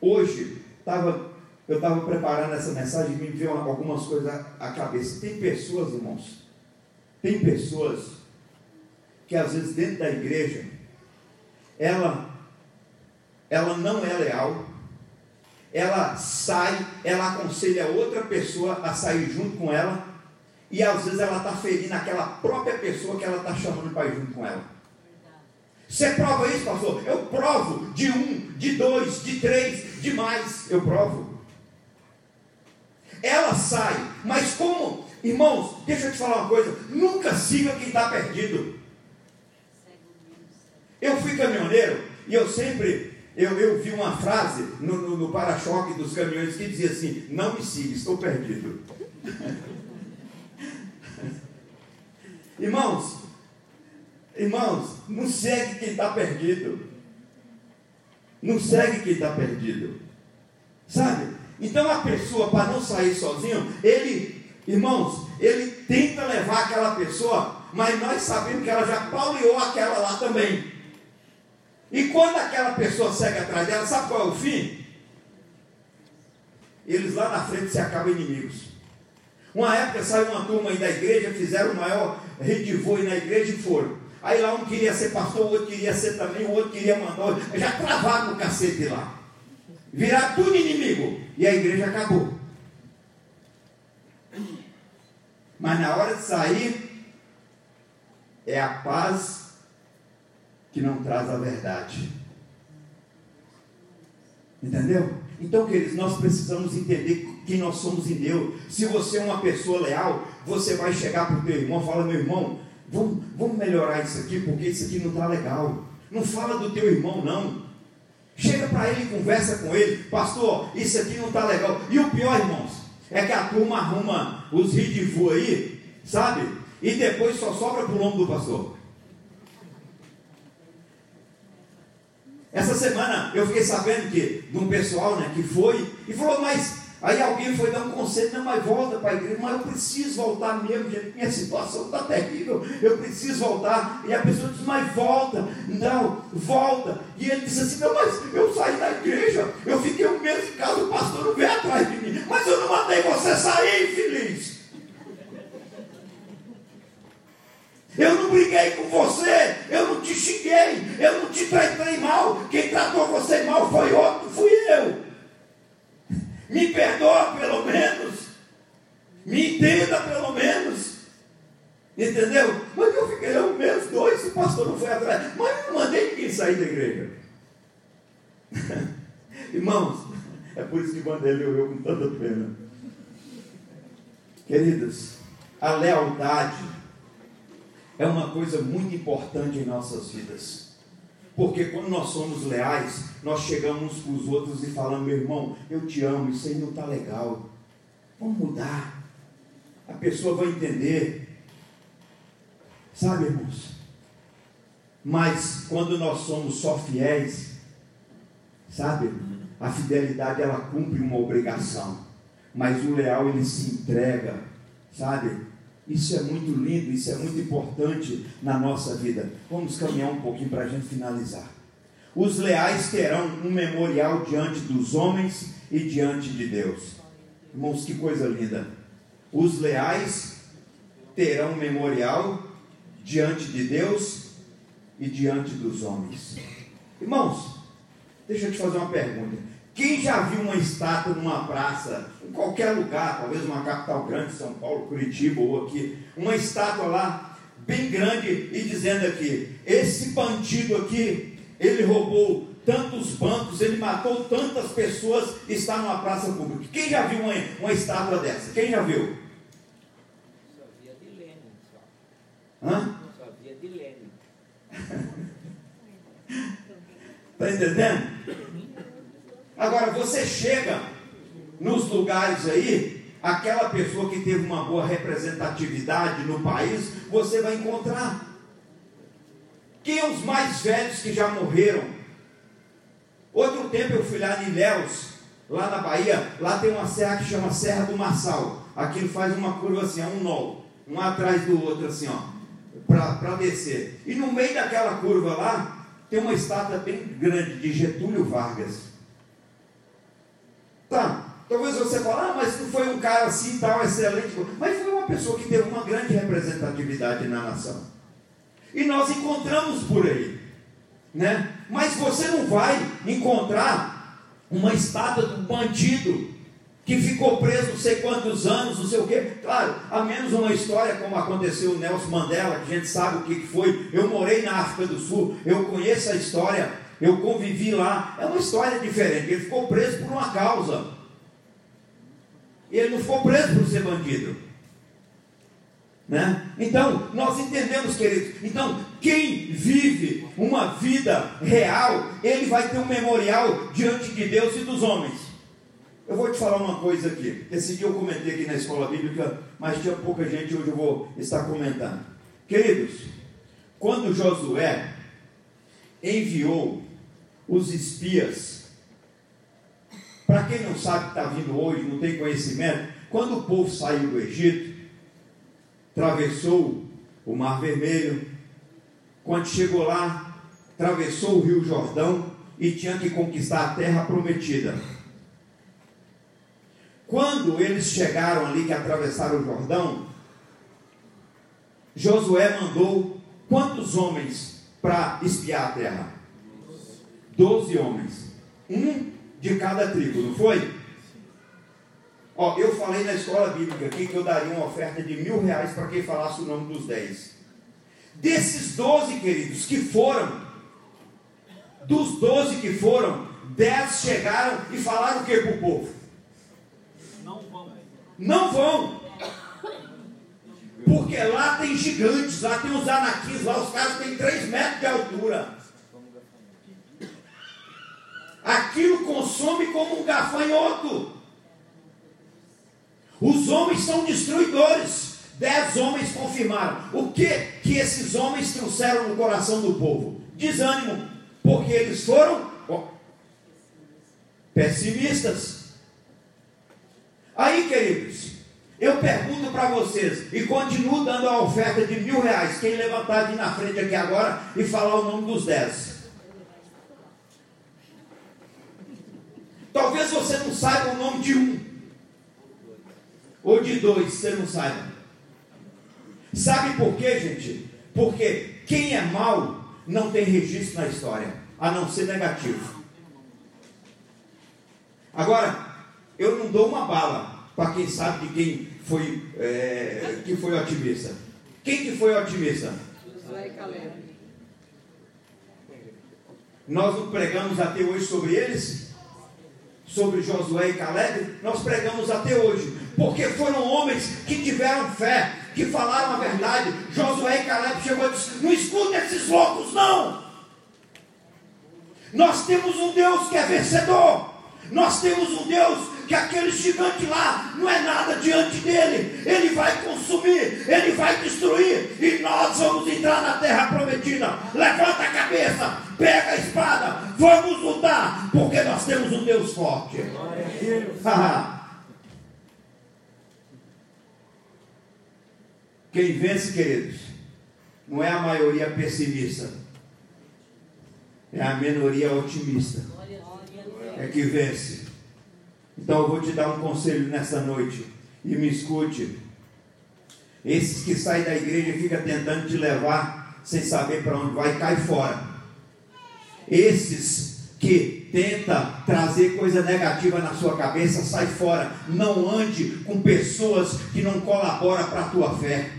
hoje tava, eu estava preparando essa mensagem e me veio algumas coisas à cabeça. Tem pessoas, irmãos, tem pessoas que às vezes dentro da igreja, ela ela não é leal, ela sai, ela aconselha outra pessoa a sair junto com ela, e às vezes ela está ferindo aquela própria pessoa que ela está chamando para ir junto com ela. Você prova isso, pastor? Eu provo de um, de dois, de três, de mais. Eu provo. Ela sai, mas como, irmãos, deixa eu te falar uma coisa: nunca siga quem está perdido. Eu fui caminhoneiro e eu sempre eu, eu vi uma frase no, no, no para-choque dos caminhões que dizia assim: Não me siga, estou perdido. irmãos, irmãos, não segue quem está perdido. não segue quem está perdido. Sabe? Então a pessoa, para não sair sozinho, ele, irmãos, ele tenta levar aquela pessoa, mas nós sabemos que ela já pauleou aquela lá também. E quando aquela pessoa segue atrás dela, sabe qual é o fim? Eles lá na frente se acabam inimigos. Uma época saiu uma turma aí da igreja, fizeram o maior redivô na igreja e foram. Aí lá um queria ser pastor, o outro queria ser também, o outro queria mandar. Já travaram o cacete lá. Viraram tudo inimigo. E a igreja acabou. Mas na hora de sair, é a paz que não traz a verdade. Entendeu? Então, queridos, nós precisamos entender que nós somos em Deus. Se você é uma pessoa leal, você vai chegar para o teu irmão e falar, meu irmão, vamos, vamos melhorar isso aqui, porque isso aqui não está legal. Não fala do teu irmão, não. Chega para ele e conversa com ele, pastor, isso aqui não está legal. E o pior, irmãos, é que a turma arruma os ridivu aí, sabe? E depois só sobra para o nome do pastor. Essa semana eu fiquei sabendo que de um pessoal né, que foi e falou, mas Aí alguém foi dar um conselho, não, mas volta para a igreja, mas eu preciso voltar mesmo, gente, minha situação está terrível, eu preciso voltar. E a pessoa disse, mas volta, não, volta. E ele disse assim, não, mas eu saí da igreja, eu fiquei um mês em casa, o pastor não veio atrás de mim, mas eu não mandei você sair, infeliz. Eu não briguei com você, eu não te xinguei, eu não te tratei mal. Quem tratou você mal foi outro, fui eu. Me perdoa pelo menos. Me entenda pelo menos. Entendeu? Mas eu fiquei um mês, dois, o pastor não foi atrás. Mas eu não mandei ninguém sair da igreja. Irmãos, é por isso que mandei ele eu com tanta pena. Queridos, a lealdade é uma coisa muito importante em nossas vidas. Porque quando nós somos leais, nós chegamos com os outros e falamos, meu irmão, eu te amo, isso aí não está legal. Vamos mudar. A pessoa vai entender. Sabe, irmãos? Mas quando nós somos só fiéis, sabe? A fidelidade ela cumpre uma obrigação. Mas o leal ele se entrega, sabe? Isso é muito lindo, isso é muito importante na nossa vida. Vamos caminhar um pouquinho para a gente finalizar. Os leais terão um memorial diante dos homens e diante de Deus. Irmãos, que coisa linda. Os leais terão um memorial diante de Deus e diante dos homens. Irmãos, deixa eu te fazer uma pergunta. Quem já viu uma estátua numa praça, em qualquer lugar, talvez uma capital grande, São Paulo, Curitiba ou aqui, uma estátua lá, bem grande, e dizendo aqui: esse bandido aqui, ele roubou tantos bancos, ele matou tantas pessoas, está numa praça pública. Quem já viu uma, uma estátua dessa? Quem já viu? Só via de Lenin só. Hã? Só via de Lenin. Está entendendo? Agora você chega nos lugares aí, aquela pessoa que teve uma boa representatividade no país, você vai encontrar. Quem é os mais velhos que já morreram? Outro tempo eu fui lá em Ilhéus, lá na Bahia, lá tem uma serra que chama Serra do Marçal. Aquilo faz uma curva assim, é um nó, um atrás do outro assim, ó, para descer. E no meio daquela curva lá, tem uma estátua bem grande de Getúlio Vargas. Tá, talvez você fale, ah, mas não foi um cara assim tal, excelente. Mas foi uma pessoa que teve uma grande representatividade na nação. E nós encontramos por aí. Né? Mas você não vai encontrar uma estátua do bandido que ficou preso não sei quantos anos, não sei o quê. Claro, a menos uma história como aconteceu o Nelson Mandela, que a gente sabe o que foi. Eu morei na África do Sul, eu conheço a história eu convivi lá. É uma história diferente. Ele ficou preso por uma causa. Ele não ficou preso por ser bandido. Né? Então, nós entendemos, queridos. Então, quem vive uma vida real, ele vai ter um memorial diante de Deus e dos homens. Eu vou te falar uma coisa aqui. Esse dia eu comentei aqui na escola bíblica, mas tinha pouca gente, hoje eu vou estar comentando. Queridos, quando Josué enviou os espias. Para quem não sabe que está vindo hoje, não tem conhecimento, quando o povo saiu do Egito, atravessou o Mar Vermelho, quando chegou lá, atravessou o Rio Jordão e tinha que conquistar a terra prometida. Quando eles chegaram ali, que atravessaram o Jordão, Josué mandou quantos homens para espiar a terra? Doze homens. Um de cada tribo, não foi? Ó, eu falei na escola bíblica aqui que eu daria uma oferta de mil reais para quem falasse o nome dos dez. Desses doze, queridos, que foram, dos doze que foram, dez chegaram e falaram o que para o povo? Não vão. Não vão. Porque lá tem gigantes, lá tem os anaquins, lá os caras têm 3 metros de altura. Aquilo consome como um gafanhoto. Os homens são destruidores. Dez homens confirmaram. O que que esses homens trouxeram no coração do povo? Desânimo, porque eles foram pessimistas. Aí, queridos, eu pergunto para vocês e continuo dando a oferta de mil reais. Quem levantar de na frente aqui agora e falar o nome dos dez. Talvez você não saiba o nome de um ou de dois, você não saiba. Sabe por quê, gente? Porque quem é mal não tem registro na história, a não ser negativo. Agora, eu não dou uma bala para quem sabe de quem foi, é, que foi otimista. Quem que foi otimista? Josué Caleb. Nós não pregamos até hoje sobre eles? Sobre Josué e Caleb? Nós pregamos até hoje. Porque foram homens que tiveram fé, que falaram a verdade. Josué e Caleb chegou e disse: Não escuta esses loucos, não. Nós temos um Deus que é vencedor. Nós temos um Deus que aquele gigante lá não é nada diante dele. Ele vai consumir, ele vai destruir. E nós vamos entrar na terra prometida. Levanta a cabeça, pega a espada, vamos lutar, porque nós temos um Deus forte. Quem vence, queridos, não é a maioria pessimista, é a minoria otimista. É que vence. Então eu vou te dar um conselho nessa noite. E me escute. Esses que saem da igreja e ficam tentando te levar sem saber para onde vai, cai fora. Esses que tenta trazer coisa negativa na sua cabeça, sai fora. Não ande com pessoas que não colaboram para a tua fé.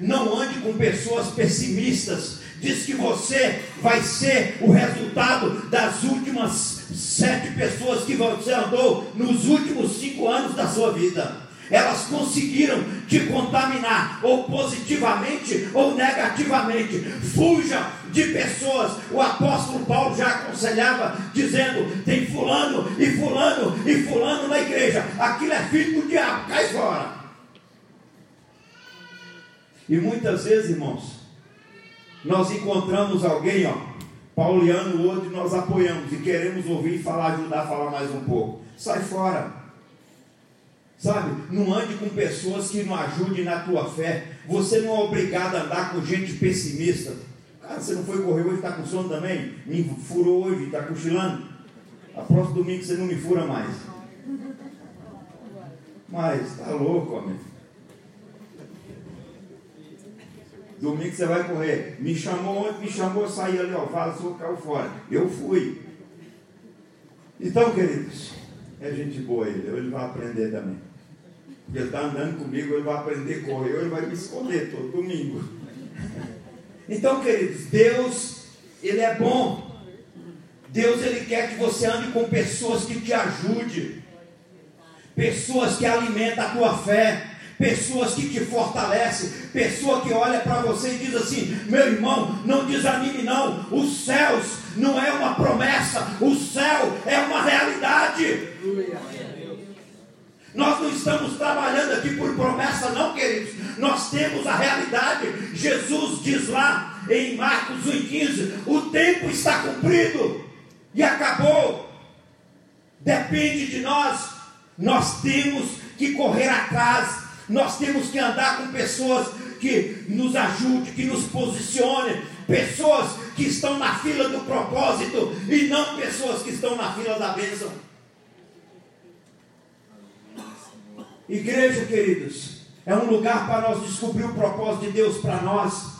Não ande com pessoas pessimistas. Diz que você vai ser o resultado das últimas sete pessoas que você andou nos últimos cinco anos da sua vida. Elas conseguiram te contaminar, ou positivamente ou negativamente. Fuja de pessoas. O apóstolo Paulo já aconselhava, dizendo: tem fulano e fulano e fulano na igreja. Aquilo é filho do diabo, cai fora. E muitas vezes, irmãos, nós encontramos alguém, ó, pauliano o outro, e nós apoiamos e queremos ouvir falar, ajudar a falar mais um pouco. Sai fora. Sabe? Não ande com pessoas que não ajudem na tua fé. Você não é obrigado a andar com gente pessimista. Cara, você não foi correr hoje, está com sono também? Me furou hoje, está cochilando? A próximo domingo você não me fura mais. Mas tá louco, homem. Domingo você vai correr. Me chamou ontem, me chamou, eu saí ali, ó, fala, sou caiu fora. Eu fui. Então, queridos, é gente boa ele, ele vai aprender também. Porque ele está andando comigo, ele vai aprender a correr, ele vai me esconder todo domingo. Então, queridos, Deus, Ele é bom. Deus, Ele quer que você ande com pessoas que te ajudem, pessoas que alimentam a tua fé, pessoas que te fortalecem, pessoa que olha para você e diz assim: meu irmão, não desanime não, os céus não é uma promessa, o céu é uma realidade. Nós não estamos trabalhando aqui por promessa, não, queridos. Nós temos a realidade. Jesus diz lá em Marcos 1,15: o tempo está cumprido. E acabou. Depende de nós. Nós temos que correr atrás. Nós temos que andar com pessoas que nos ajude, que nos posicione, pessoas que estão na fila do propósito e não pessoas que estão na fila da bênção. Igreja, queridos, é um lugar para nós descobrir o propósito de Deus para nós.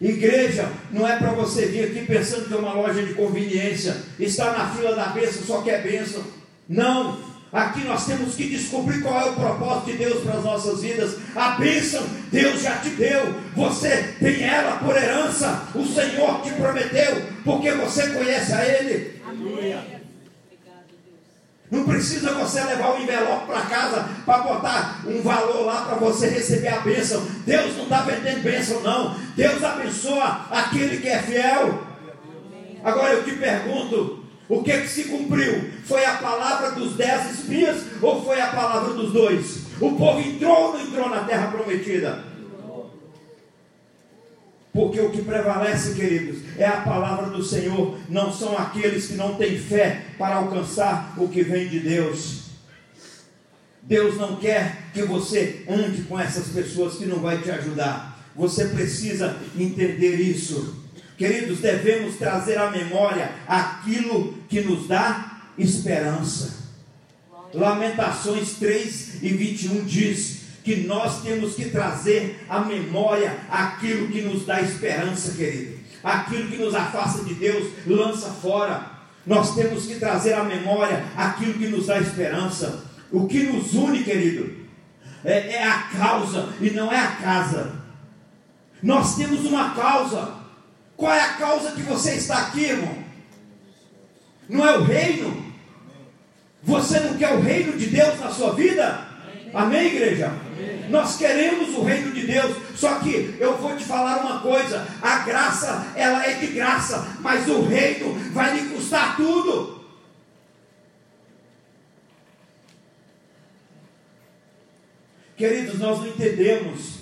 Igreja não é para você vir aqui pensando que é uma loja de conveniência, está na fila da bênção, só quer bênção. Não, aqui nós temos que descobrir qual é o propósito de Deus para as nossas vidas. A bênção Deus já te deu, você tem ela por herança, o Senhor te prometeu, porque você conhece a Ele. Amém. Não precisa você levar o envelope para casa para botar um valor lá para você receber a bênção. Deus não está vendendo bênção, não. Deus abençoa aquele que é fiel. Agora eu te pergunto: o que, que se cumpriu? Foi a palavra dos dez espias ou foi a palavra dos dois? O povo entrou ou não entrou na terra prometida? Porque o que prevalece, queridos, é a palavra do Senhor, não são aqueles que não têm fé para alcançar o que vem de Deus. Deus não quer que você ande com essas pessoas que não vai te ajudar. Você precisa entender isso. Queridos, devemos trazer à memória aquilo que nos dá esperança. Lamentações 3 e 21 diz: que nós temos que trazer à memória aquilo que nos dá esperança, querido. Aquilo que nos afasta de Deus, lança fora. Nós temos que trazer à memória aquilo que nos dá esperança. O que nos une, querido, é, é a causa e não é a casa. Nós temos uma causa. Qual é a causa que você está aqui, irmão? Não é o reino? Você não quer o reino de Deus na sua vida? Amém, igreja? Nós queremos o reino de Deus, só que eu vou te falar uma coisa: a graça, ela é de graça, mas o reino vai lhe custar tudo. Queridos, nós não entendemos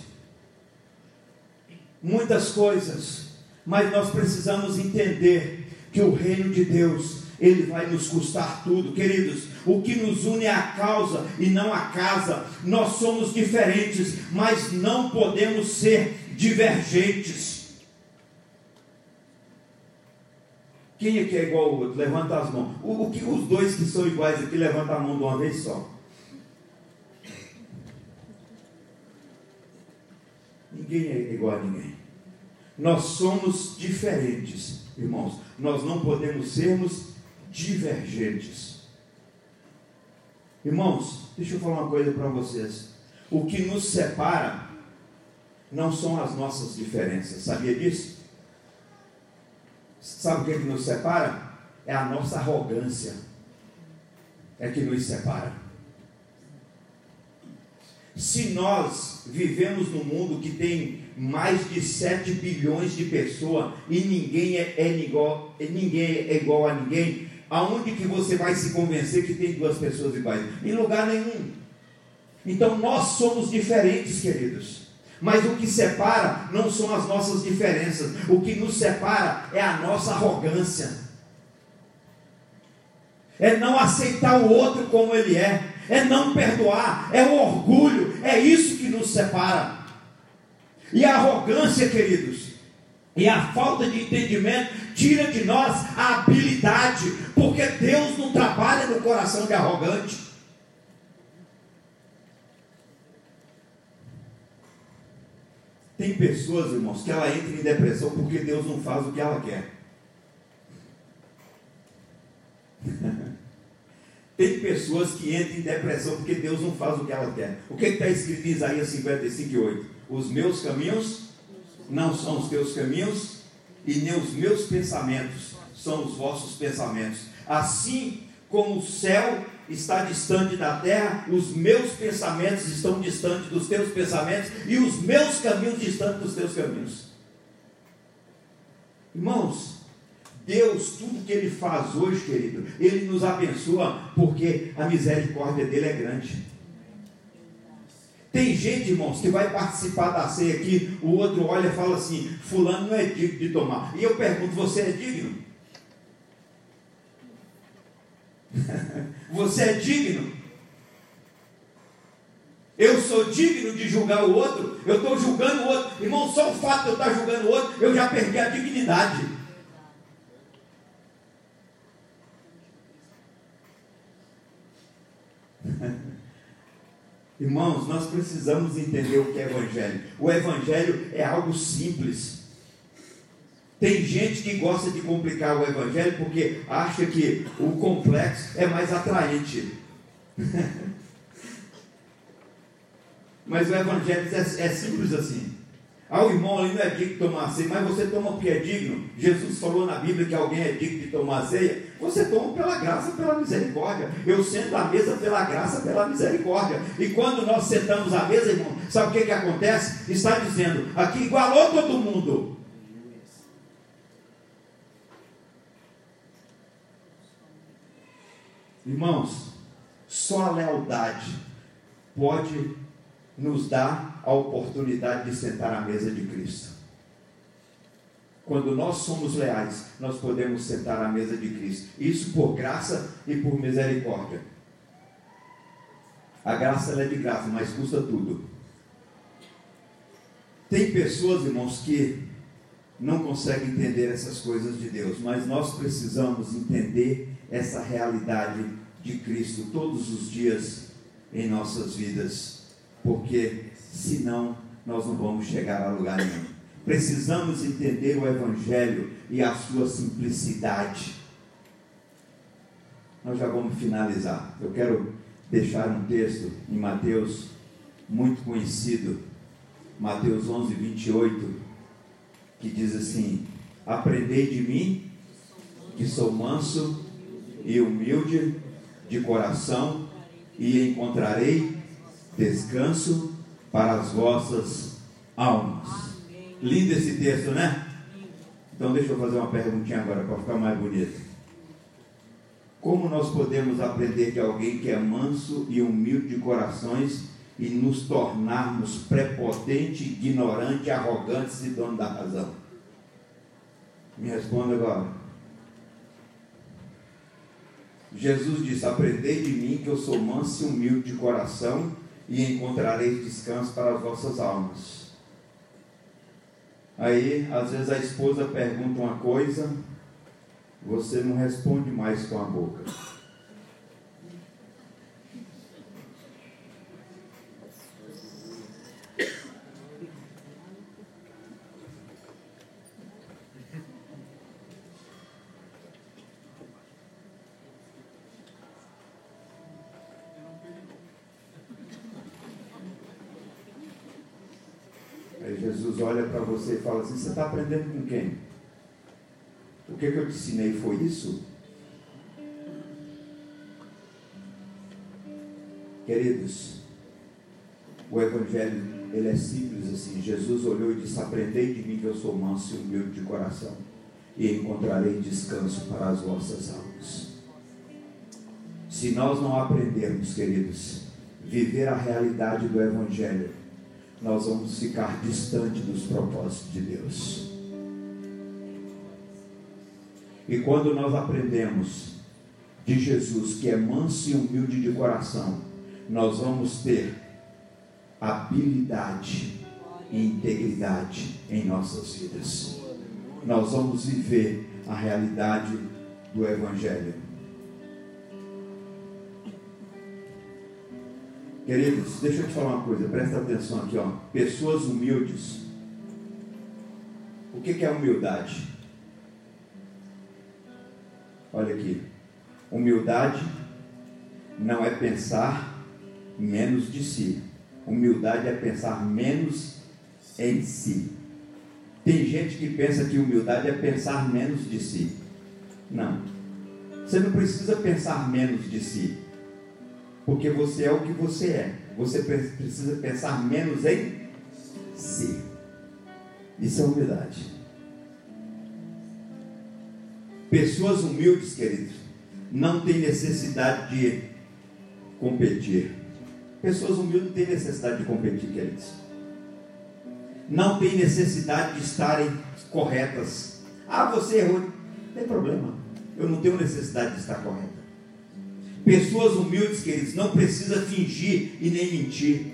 muitas coisas, mas nós precisamos entender que o reino de Deus, ele vai nos custar tudo, queridos. O que nos une é a causa e não a casa. Nós somos diferentes, mas não podemos ser divergentes. Quem aqui é igual ao outro? Levanta as mãos. O, o que, os dois que são iguais aqui, levanta a mão de uma vez só. Ninguém é igual a ninguém. Nós somos diferentes, irmãos. Nós não podemos sermos divergentes. Irmãos, deixa eu falar uma coisa para vocês. O que nos separa não são as nossas diferenças, sabia disso? Sabe o que, é que nos separa? É a nossa arrogância, é que nos separa. Se nós vivemos num mundo que tem mais de 7 bilhões de pessoas e ninguém é, é igual, ninguém é igual a ninguém, Aonde que você vai se convencer que tem duas pessoas iguais? Em lugar nenhum. Então nós somos diferentes, queridos. Mas o que separa não são as nossas diferenças. O que nos separa é a nossa arrogância. É não aceitar o outro como ele é. É não perdoar. É o orgulho. É isso que nos separa. E a arrogância, queridos, e a falta de entendimento tira de nós a habilidade, porque Deus não trabalha no coração de arrogante. Tem pessoas, irmãos, que ela entra em depressão porque Deus não faz o que ela quer. Tem pessoas que entram em depressão porque Deus não faz o que ela quer. O que está escrito em Isaías 55, 8? Os meus caminhos não são os teus caminhos, e nem os meus pensamentos são os vossos pensamentos. Assim como o céu está distante da terra, os meus pensamentos estão distantes dos teus pensamentos, e os meus caminhos distantes dos teus caminhos. Irmãos, Deus, tudo que Ele faz hoje, querido, Ele nos abençoa, porque a misericórdia dele é grande. Tem gente, irmãos, que vai participar da ceia aqui, o outro olha e fala assim: Fulano não é digno de tomar. E eu pergunto: você é digno? Você é digno. Eu sou digno de julgar o outro. Eu estou julgando o outro. Irmão, só o fato de eu estar julgando o outro, eu já perdi a dignidade. Irmãos, nós precisamos entender o que é Evangelho. O Evangelho é algo simples. Tem gente que gosta de complicar o Evangelho porque acha que o complexo é mais atraente. Mas o Evangelho é, é simples assim. Ah, o irmão ali não é digno de tomar ceia, mas você toma porque é digno. Jesus falou na Bíblia que alguém é digno de tomar ceia. Você toma pela graça, pela misericórdia. Eu sento à mesa pela graça, pela misericórdia. E quando nós sentamos à mesa, irmão, sabe o que, que acontece? Está dizendo, aqui igualou todo mundo. Irmãos, só a lealdade pode nos dar a oportunidade de sentar à mesa de Cristo. Quando nós somos leais, nós podemos sentar à mesa de Cristo. Isso por graça e por misericórdia. A graça é de graça, mas custa tudo. Tem pessoas, irmãos, que não conseguem entender essas coisas de Deus, mas nós precisamos entender essa realidade de Cristo todos os dias em nossas vidas porque senão nós não vamos chegar a lugar nenhum. Precisamos entender o Evangelho e a sua simplicidade. Nós já vamos finalizar. Eu quero deixar um texto em Mateus muito conhecido, Mateus 11, 28, que diz assim: Aprendei de mim, que sou manso e humilde de coração, e encontrarei descanso para as vossas almas. Lindo esse texto, né? Então deixa eu fazer uma perguntinha agora para ficar mais bonito. Como nós podemos aprender de alguém que é manso e humilde de corações e nos tornarmos prepotente, ignorante, arrogantes e dono da razão? Me responda agora. Jesus disse: Aprendei de mim que eu sou manso e humilde de coração e encontrareis descanso para as vossas almas. Aí, às vezes a esposa pergunta uma coisa, você não responde mais com a boca. Jesus olha para você e fala assim: Você está aprendendo com quem? O que, que eu te ensinei foi isso? Queridos, o Evangelho ele é simples assim. Jesus olhou e disse: Aprendei de mim que eu sou manso e humilde de coração, e encontrarei descanso para as vossas almas. Se nós não aprendermos, queridos, viver a realidade do Evangelho, nós vamos ficar distante dos propósitos de Deus. E quando nós aprendemos de Jesus, que é manso e humilde de coração, nós vamos ter habilidade e integridade em nossas vidas. Nós vamos viver a realidade do Evangelho. Queridos, deixa eu te falar uma coisa, presta atenção aqui, ó. Pessoas humildes. O que, que é humildade? Olha aqui. Humildade não é pensar menos de si. Humildade é pensar menos em si. Tem gente que pensa que humildade é pensar menos de si. Não. Você não precisa pensar menos de si porque você é o que você é. Você precisa pensar menos em si. Isso é humildade. Pessoas humildes, queridos, não têm necessidade de competir. Pessoas humildes não têm necessidade de competir, queridos. Não têm necessidade de estarem corretas. Ah, você errou. Não tem problema. Eu não tenho necessidade de estar correta. Pessoas humildes, queridos, não precisa fingir e nem mentir,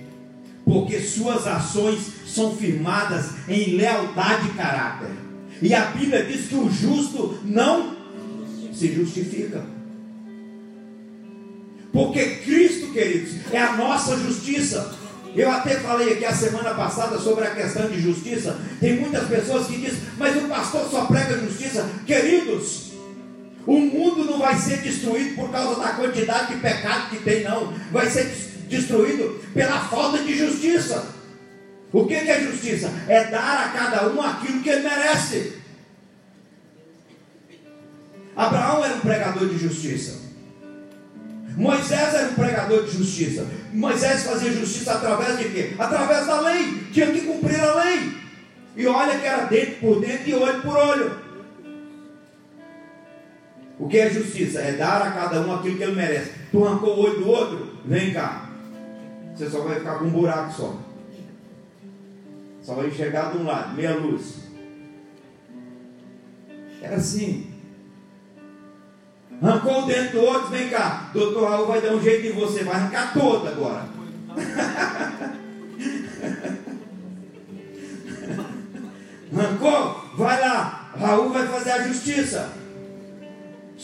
porque suas ações são firmadas em lealdade e caráter. E a Bíblia diz que o justo não se justifica. Porque Cristo, queridos, é a nossa justiça. Eu até falei aqui a semana passada sobre a questão de justiça. Tem muitas pessoas que dizem, mas o pastor só prega justiça. Queridos, o mundo não vai ser destruído por causa da quantidade de pecado que tem, não. Vai ser destruído pela falta de justiça. O que é justiça? É dar a cada um aquilo que ele merece. Abraão era um pregador de justiça. Moisés era um pregador de justiça. Moisés fazia justiça através de quê? Através da lei. Tinha que cumprir a lei. E olha que era dentro por dentro e olho por olho. O que é justiça? É dar a cada um aquilo que ele merece. Tu arrancou o olho do outro? Vem cá. Você só vai ficar com um buraco só. Só vai enxergar de um lado, meia luz. Era assim. Arrancou o dente do outro, vem cá. Doutor Raul vai dar um jeito em você, vai arrancar todo agora. Arrancou? Vai lá. Raul vai fazer a justiça.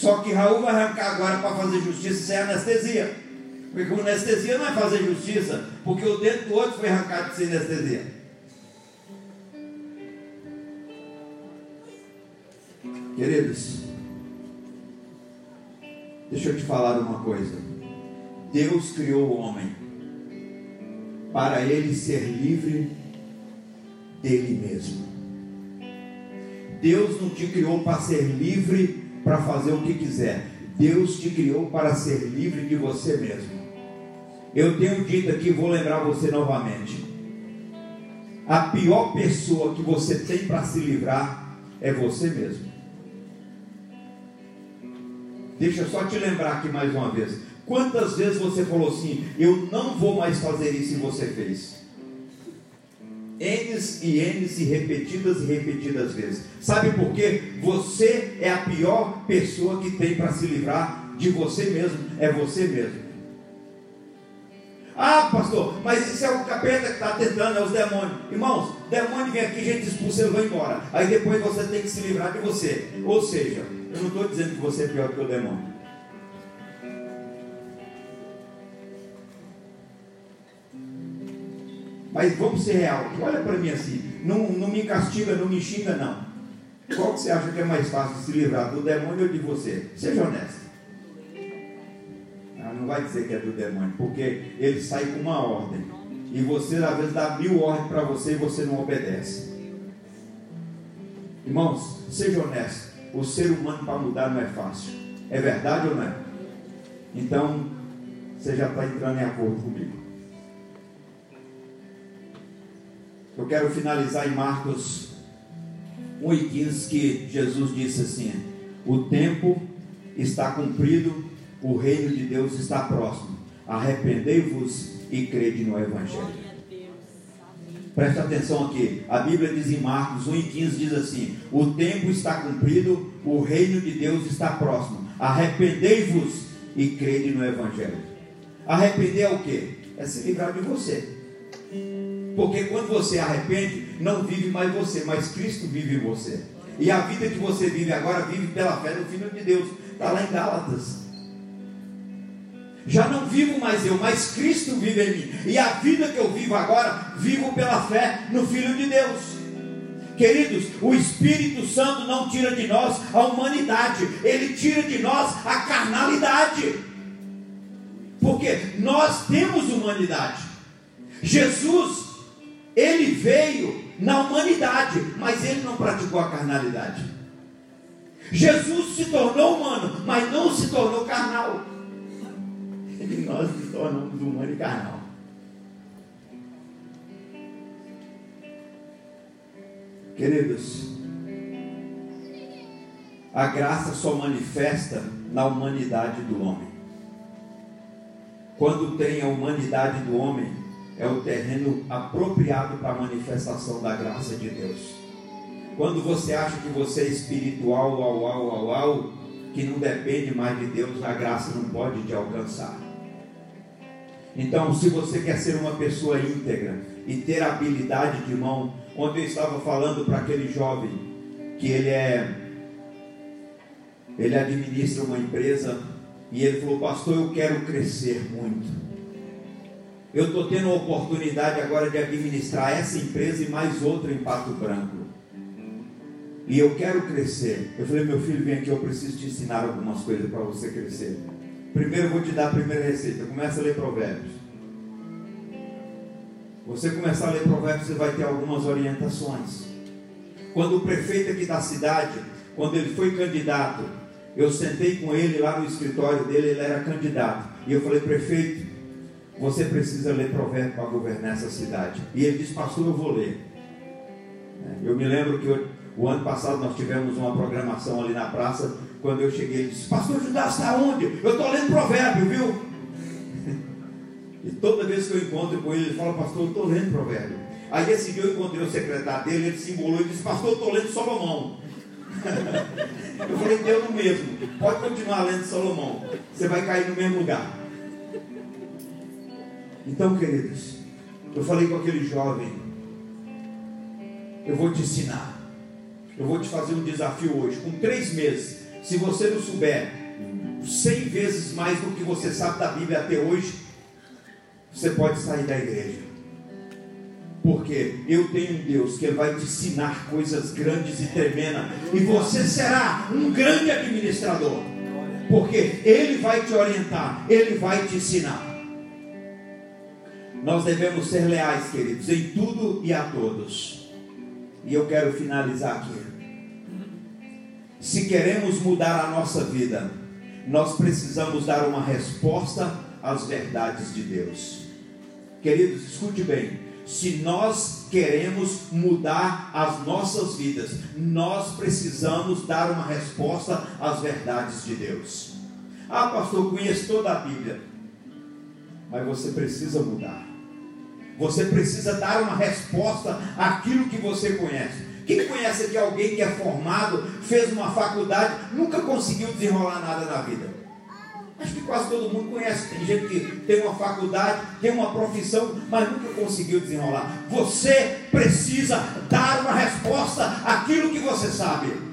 Só que Raul vai arrancar agora para fazer justiça sem anestesia. Porque com anestesia não é fazer justiça, porque o dente do outro foi arrancado sem anestesia. Queridos, Deixa eu te falar uma coisa. Deus criou o homem para ele ser livre dele mesmo. Deus não te criou para ser livre para fazer o que quiser. Deus te criou para ser livre de você mesmo. Eu tenho dito aqui, vou lembrar você novamente. A pior pessoa que você tem para se livrar é você mesmo. Deixa eu só te lembrar aqui mais uma vez. Quantas vezes você falou assim: Eu não vou mais fazer isso e você fez? N's e N's e repetidas e repetidas vezes. Sabe por quê? Você é a pior pessoa que tem para se livrar de você mesmo. É você mesmo. Ah, pastor, mas isso é o capeta que está tentando, é os demônios. Irmãos, demônio vem aqui, gente expulsa, ele vai embora. Aí depois você tem que se livrar de você. Ou seja, eu não estou dizendo que você é pior que o demônio. Mas vamos ser real. Olha para mim assim. Não, não me castiga, não me xinga, não. Qual que você acha que é mais fácil de se livrar? Do demônio ou de você? Seja honesto. Ah, não vai dizer que é do demônio, porque ele sai com uma ordem. E você às vezes dá mil ordens para você e você não obedece. Irmãos, seja honesto o ser humano para mudar não é fácil. É verdade ou não é? Então, você já está entrando em acordo comigo. Eu quero finalizar em Marcos 1,15 que Jesus disse assim: O tempo está cumprido, o reino de Deus está próximo. Arrependei-vos e crede no Evangelho. Presta atenção aqui. A Bíblia diz em Marcos 1 e 15 diz assim: O tempo está cumprido, o reino de Deus está próximo. Arrependei-vos e crede no Evangelho. Arrepender é o que? É se livrar de você. Porque quando você arrepende, não vive mais você, mas Cristo vive em você. E a vida que você vive agora vive pela fé no Filho de Deus. Está lá em Gálatas. Já não vivo mais eu, mas Cristo vive em mim. E a vida que eu vivo agora, vivo pela fé no Filho de Deus. Queridos, o Espírito Santo não tira de nós a humanidade, ele tira de nós a carnalidade. Porque nós temos humanidade. Jesus, ele veio na humanidade, mas ele não praticou a carnalidade. Jesus se tornou humano, mas não se tornou carnal e nós nos tornamos humano e carnal. Queridos, a graça só manifesta na humanidade do homem. Quando tem a humanidade do homem, é o terreno apropriado para a manifestação da graça de Deus. Quando você acha que você é espiritual, uau, uau, uau, uau, que não depende mais de Deus, a graça não pode te alcançar. Então, se você quer ser uma pessoa íntegra e ter habilidade de mão, ontem eu estava falando para aquele jovem que ele é ele administra uma empresa e ele falou, pastor, eu quero crescer muito. Eu estou tendo a oportunidade agora de administrar essa empresa e mais outra em Pato Branco. E eu quero crescer. Eu falei, meu filho, vem aqui, eu preciso te ensinar algumas coisas para você crescer. Primeiro eu vou te dar a primeira receita. Começa a ler provérbios. Você começar a ler provérbios, você vai ter algumas orientações. Quando o prefeito aqui da cidade, quando ele foi candidato, eu sentei com ele lá no escritório dele, ele era candidato. E eu falei, prefeito, você precisa ler provérbio para governar essa cidade. E ele disse, pastor, eu vou ler. Eu me lembro que eu, o ano passado nós tivemos uma programação ali na praça. Quando eu cheguei, ele disse: Pastor Judá, está onde? Eu estou lendo provérbio, viu? E toda vez que eu encontro com ele, ele fala: Pastor, eu estou lendo provérbio. Aí esse dia eu encontrei o secretário dele, ele se embolou e disse: Pastor, eu estou lendo Salomão. eu falei: Deu no mesmo. Pode continuar lendo Salomão. Você vai cair no mesmo lugar. Então, queridos, eu falei com aquele jovem: Eu vou te ensinar. Eu vou te fazer um desafio hoje. Com três meses, se você não souber cem vezes mais do que você sabe da Bíblia até hoje, você pode sair da igreja. Porque eu tenho um Deus que vai te ensinar coisas grandes e tremendas. E você será um grande administrador. Porque Ele vai te orientar, Ele vai te ensinar. Nós devemos ser leais, queridos, em tudo e a todos. E eu quero finalizar aqui. Se queremos mudar a nossa vida, nós precisamos dar uma resposta às verdades de Deus. Queridos, escute bem. Se nós queremos mudar as nossas vidas, nós precisamos dar uma resposta às verdades de Deus. Ah, pastor, conheço toda a Bíblia. Mas você precisa mudar. Você precisa dar uma resposta àquilo que você conhece. Quem conhece aqui alguém que é formado, fez uma faculdade, nunca conseguiu desenrolar nada na vida? Acho que quase todo mundo conhece. Tem gente que tem uma faculdade, tem uma profissão, mas nunca conseguiu desenrolar. Você precisa dar uma resposta àquilo que você sabe.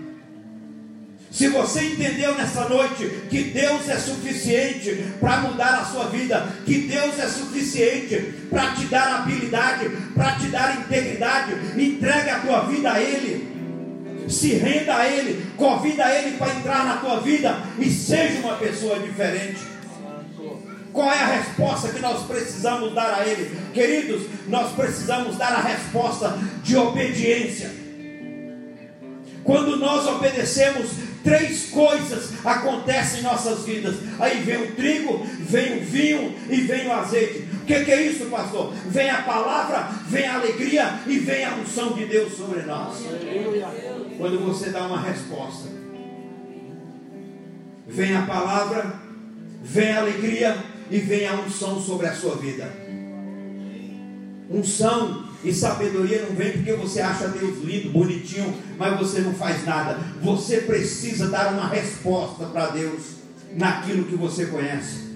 Se você entendeu nessa noite que Deus é suficiente para mudar a sua vida, que Deus é suficiente para te dar habilidade, para te dar integridade, entregue a tua vida a Ele. Se renda a Ele, convida Ele para entrar na tua vida e seja uma pessoa diferente. Qual é a resposta que nós precisamos dar a Ele? Queridos, nós precisamos dar a resposta de obediência. Quando nós obedecemos, três coisas acontecem em nossas vidas. Aí vem o trigo, vem o vinho e vem o azeite. O que, que, é isso, pastor? Vem a palavra, vem a alegria e vem a unção de Deus sobre nós. Quando você dá uma resposta, vem a palavra, vem a alegria e vem a unção sobre a sua vida. Unção e sabedoria não vem porque você acha Deus lindo, bonitinho, mas você não faz nada. Você precisa dar uma resposta para Deus naquilo que você conhece.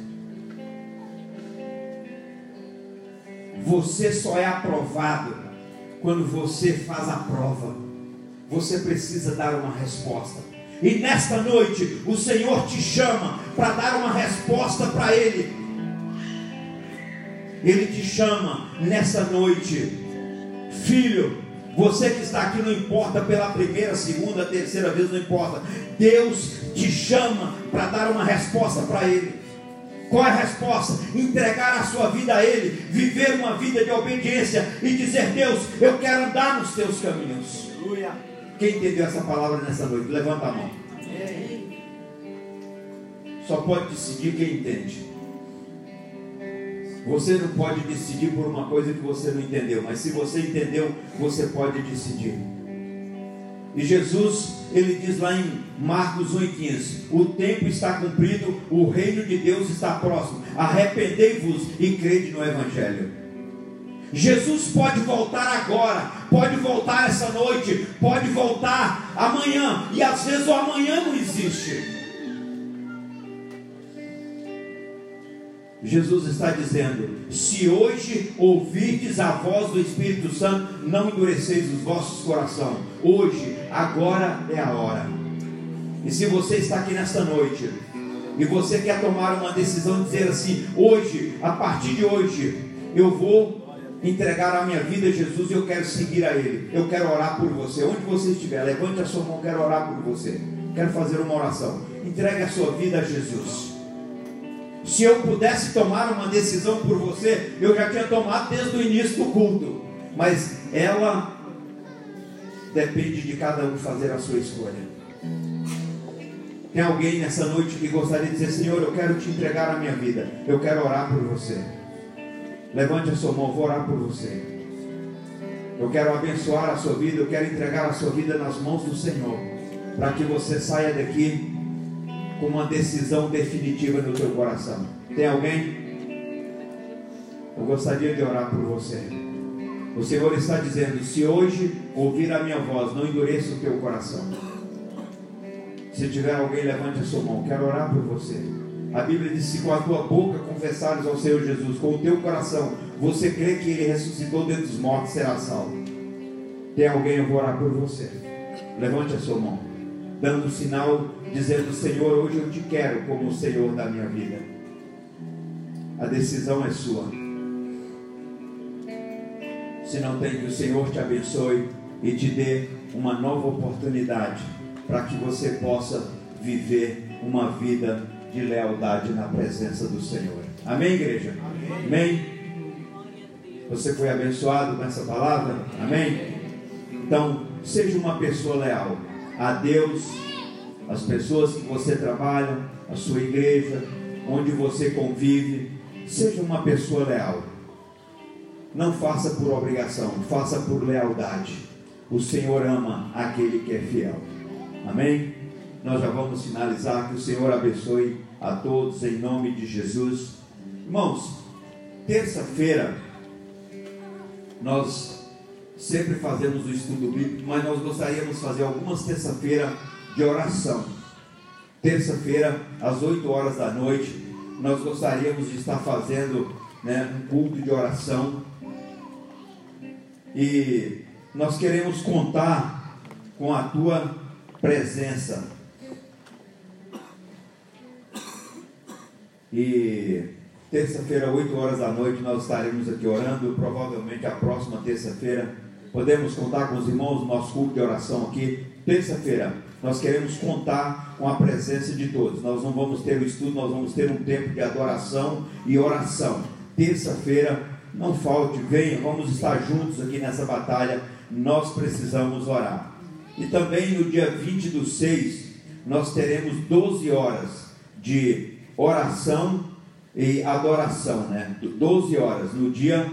Você só é aprovado quando você faz a prova. Você precisa dar uma resposta. E nesta noite, o Senhor te chama para dar uma resposta para Ele. Ele te chama nessa noite Filho, você que está aqui não importa pela primeira, segunda, terceira vez, não importa. Deus te chama para dar uma resposta para Ele. Qual é a resposta? Entregar a sua vida a Ele, viver uma vida de obediência e dizer: Deus, eu quero andar nos teus caminhos. Quem entendeu essa palavra nessa noite? Levanta a mão. Só pode decidir quem entende. Você não pode decidir por uma coisa que você não entendeu, mas se você entendeu, você pode decidir. E Jesus, ele diz lá em Marcos 1,15: O tempo está cumprido, o reino de Deus está próximo. Arrependei-vos e crede no Evangelho. Jesus pode voltar agora, pode voltar essa noite, pode voltar amanhã, e às vezes o amanhã não existe. Jesus está dizendo: se hoje ouvides a voz do Espírito Santo, não endureceis os vossos corações. Hoje, agora é a hora. E se você está aqui nesta noite e você quer tomar uma decisão, dizer assim: hoje, a partir de hoje, eu vou entregar a minha vida a Jesus e eu quero seguir a Ele. Eu quero orar por você. Onde você estiver, levante a sua mão, quero orar por você. Quero fazer uma oração. Entregue a sua vida a Jesus. Se eu pudesse tomar uma decisão por você, eu já tinha tomado desde o início do culto. Mas ela depende de cada um fazer a sua escolha. Tem alguém nessa noite que gostaria de dizer: Senhor, eu quero te entregar a minha vida. Eu quero orar por você. Levante a sua mão, vou orar por você. Eu quero abençoar a sua vida, eu quero entregar a sua vida nas mãos do Senhor, para que você saia daqui com uma decisão definitiva no teu coração. Tem alguém? Eu gostaria de orar por você. O Senhor está dizendo: se hoje ouvir a minha voz, não endureça o teu coração. Se tiver alguém, levante a sua mão. Quero orar por você. A Bíblia diz: se com a tua boca confessares ao Senhor Jesus, com o teu coração você crê que ele ressuscitou dentre os mortos, será salvo. Tem alguém, eu vou orar por você. Levante a sua mão, dando sinal, dizendo: Senhor, hoje eu te quero como o Senhor da minha vida. A decisão é sua. Se não tem, que o Senhor te abençoe e te dê uma nova oportunidade para que você possa viver uma vida de lealdade na presença do Senhor. Amém, igreja? Amém. Amém. Você foi abençoado com essa palavra? Amém? Então, seja uma pessoa leal a Deus, as pessoas que você trabalha, a sua igreja, onde você convive. Seja uma pessoa leal. Não faça por obrigação, faça por lealdade. O Senhor ama aquele que é fiel. Amém? nós já vamos finalizar. Que o Senhor abençoe a todos em nome de Jesus. Irmãos, terça-feira nós sempre fazemos o estudo bíblico, mas nós gostaríamos de fazer algumas terça-feira de oração. Terça-feira, às 8 horas da noite, nós gostaríamos de estar fazendo né, um culto de oração. E nós queremos contar com a tua presença. E terça-feira, 8 horas da noite, nós estaremos aqui orando. Provavelmente a próxima terça-feira podemos contar com os irmãos do nosso culto de oração aqui. Terça-feira, nós queremos contar com a presença de todos. Nós não vamos ter o estudo, nós vamos ter um tempo de adoração e oração. Terça-feira, não falte, venha, vamos estar juntos aqui nessa batalha. Nós precisamos orar. E também no dia 20 do 6, nós teremos 12 horas de oração e adoração, né? 12 horas no dia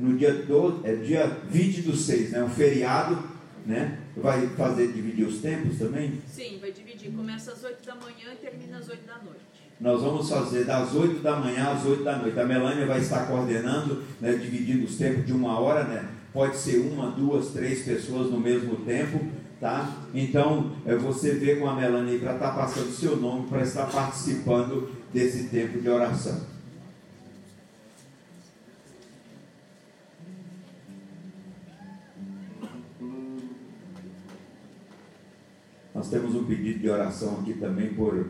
no dia do, é dia 20 do 6, né? Um feriado, né? Vai fazer dividir os tempos também? Sim, vai dividir. Começa às 8 da manhã e termina às 8 da noite. Nós vamos fazer das 8 da manhã às 8 da noite. A Melânia vai estar coordenando, né, dividindo os tempos de uma hora, né? Pode ser uma, duas, três pessoas no mesmo tempo Tá? Então, é você vê com a Melanie para estar tá passando seu nome, para estar participando desse tempo de oração. Nós temos um pedido de oração aqui também por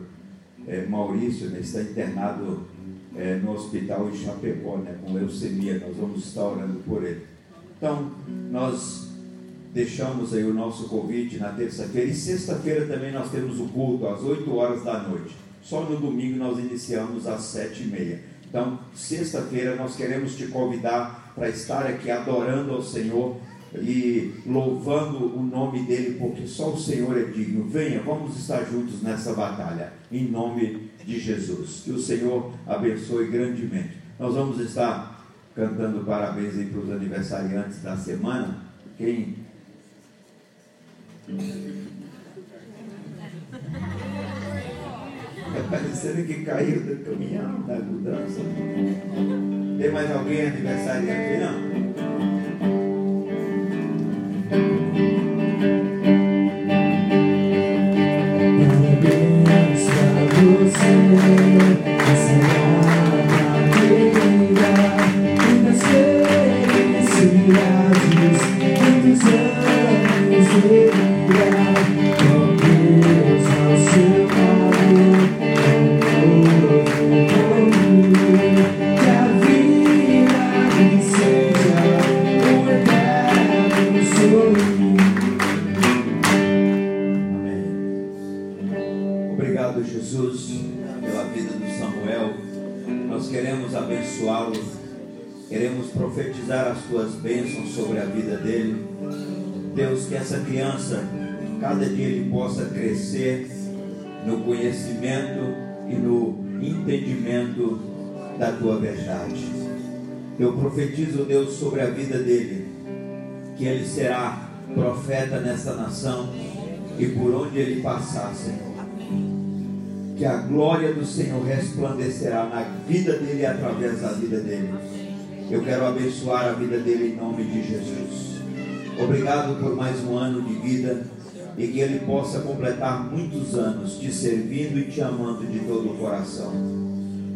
é, Maurício, né, está internado é, no hospital em Chapecó, né, com leucemia. Nós vamos estar orando por ele. Então, nós deixamos aí o nosso convite na terça-feira e sexta-feira também nós temos o culto às 8 horas da noite. Só no domingo nós iniciamos às sete e meia. Então, sexta-feira nós queremos te convidar para estar aqui adorando ao Senhor e louvando o nome dele, porque só o Senhor é digno. Venha, vamos estar juntos nessa batalha, em nome de Jesus. Que o Senhor abençoe grandemente. Nós vamos estar cantando parabéns aí para os aniversariantes da semana. Quem Está parecendo que caiu do caminhão, da mudança. Tem mais alguém aniversário aqui, não? Profetizo, Deus, sobre a vida dele, que ele será profeta nessa nação e por onde ele passar, Senhor. Que a glória do Senhor resplandecerá na vida dele e através da vida dele. Eu quero abençoar a vida dele em nome de Jesus. Obrigado por mais um ano de vida e que ele possa completar muitos anos te servindo e te amando de todo o coração.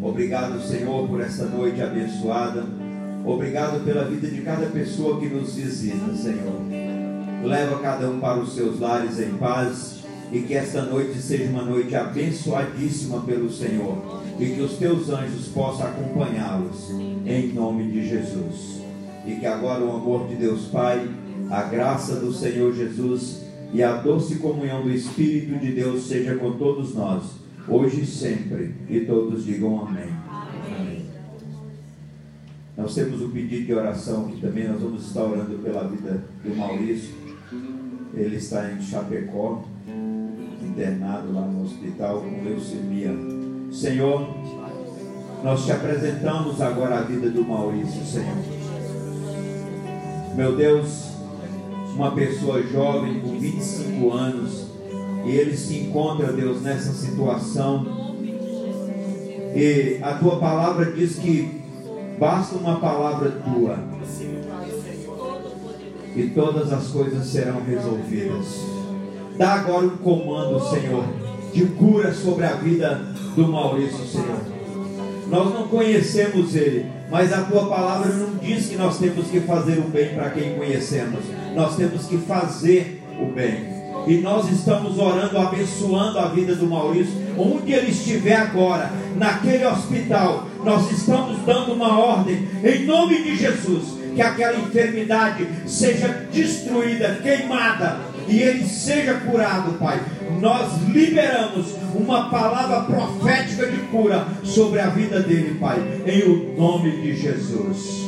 Obrigado, Senhor, por esta noite abençoada. Obrigado pela vida de cada pessoa que nos visita, Senhor. Leva cada um para os seus lares em paz e que esta noite seja uma noite abençoadíssima pelo Senhor e que os teus anjos possam acompanhá-los em nome de Jesus. E que agora o amor de Deus Pai, a graça do Senhor Jesus e a doce comunhão do Espírito de Deus seja com todos nós, hoje e sempre. E todos digam amém. Nós temos um pedido de oração que também nós vamos estar orando pela vida do Maurício. Ele está em Chapecó, internado lá no hospital com leucemia. Senhor, nós te apresentamos agora a vida do Maurício, Senhor. Meu Deus, uma pessoa jovem com 25 anos e ele se encontra, Deus, nessa situação. E a tua palavra diz que basta uma palavra tua e todas as coisas serão resolvidas. Dá agora um comando, Senhor, de cura sobre a vida do Maurício, Senhor. Nós não conhecemos ele, mas a tua palavra não diz que nós temos que fazer o bem para quem conhecemos. Nós temos que fazer o bem. E nós estamos orando, abençoando a vida do Maurício, onde ele estiver agora, naquele hospital. Nós estamos dando uma ordem, em nome de Jesus, que aquela enfermidade seja destruída, queimada, e ele seja curado, Pai. Nós liberamos uma palavra profética de cura sobre a vida dele, Pai, em o nome de Jesus.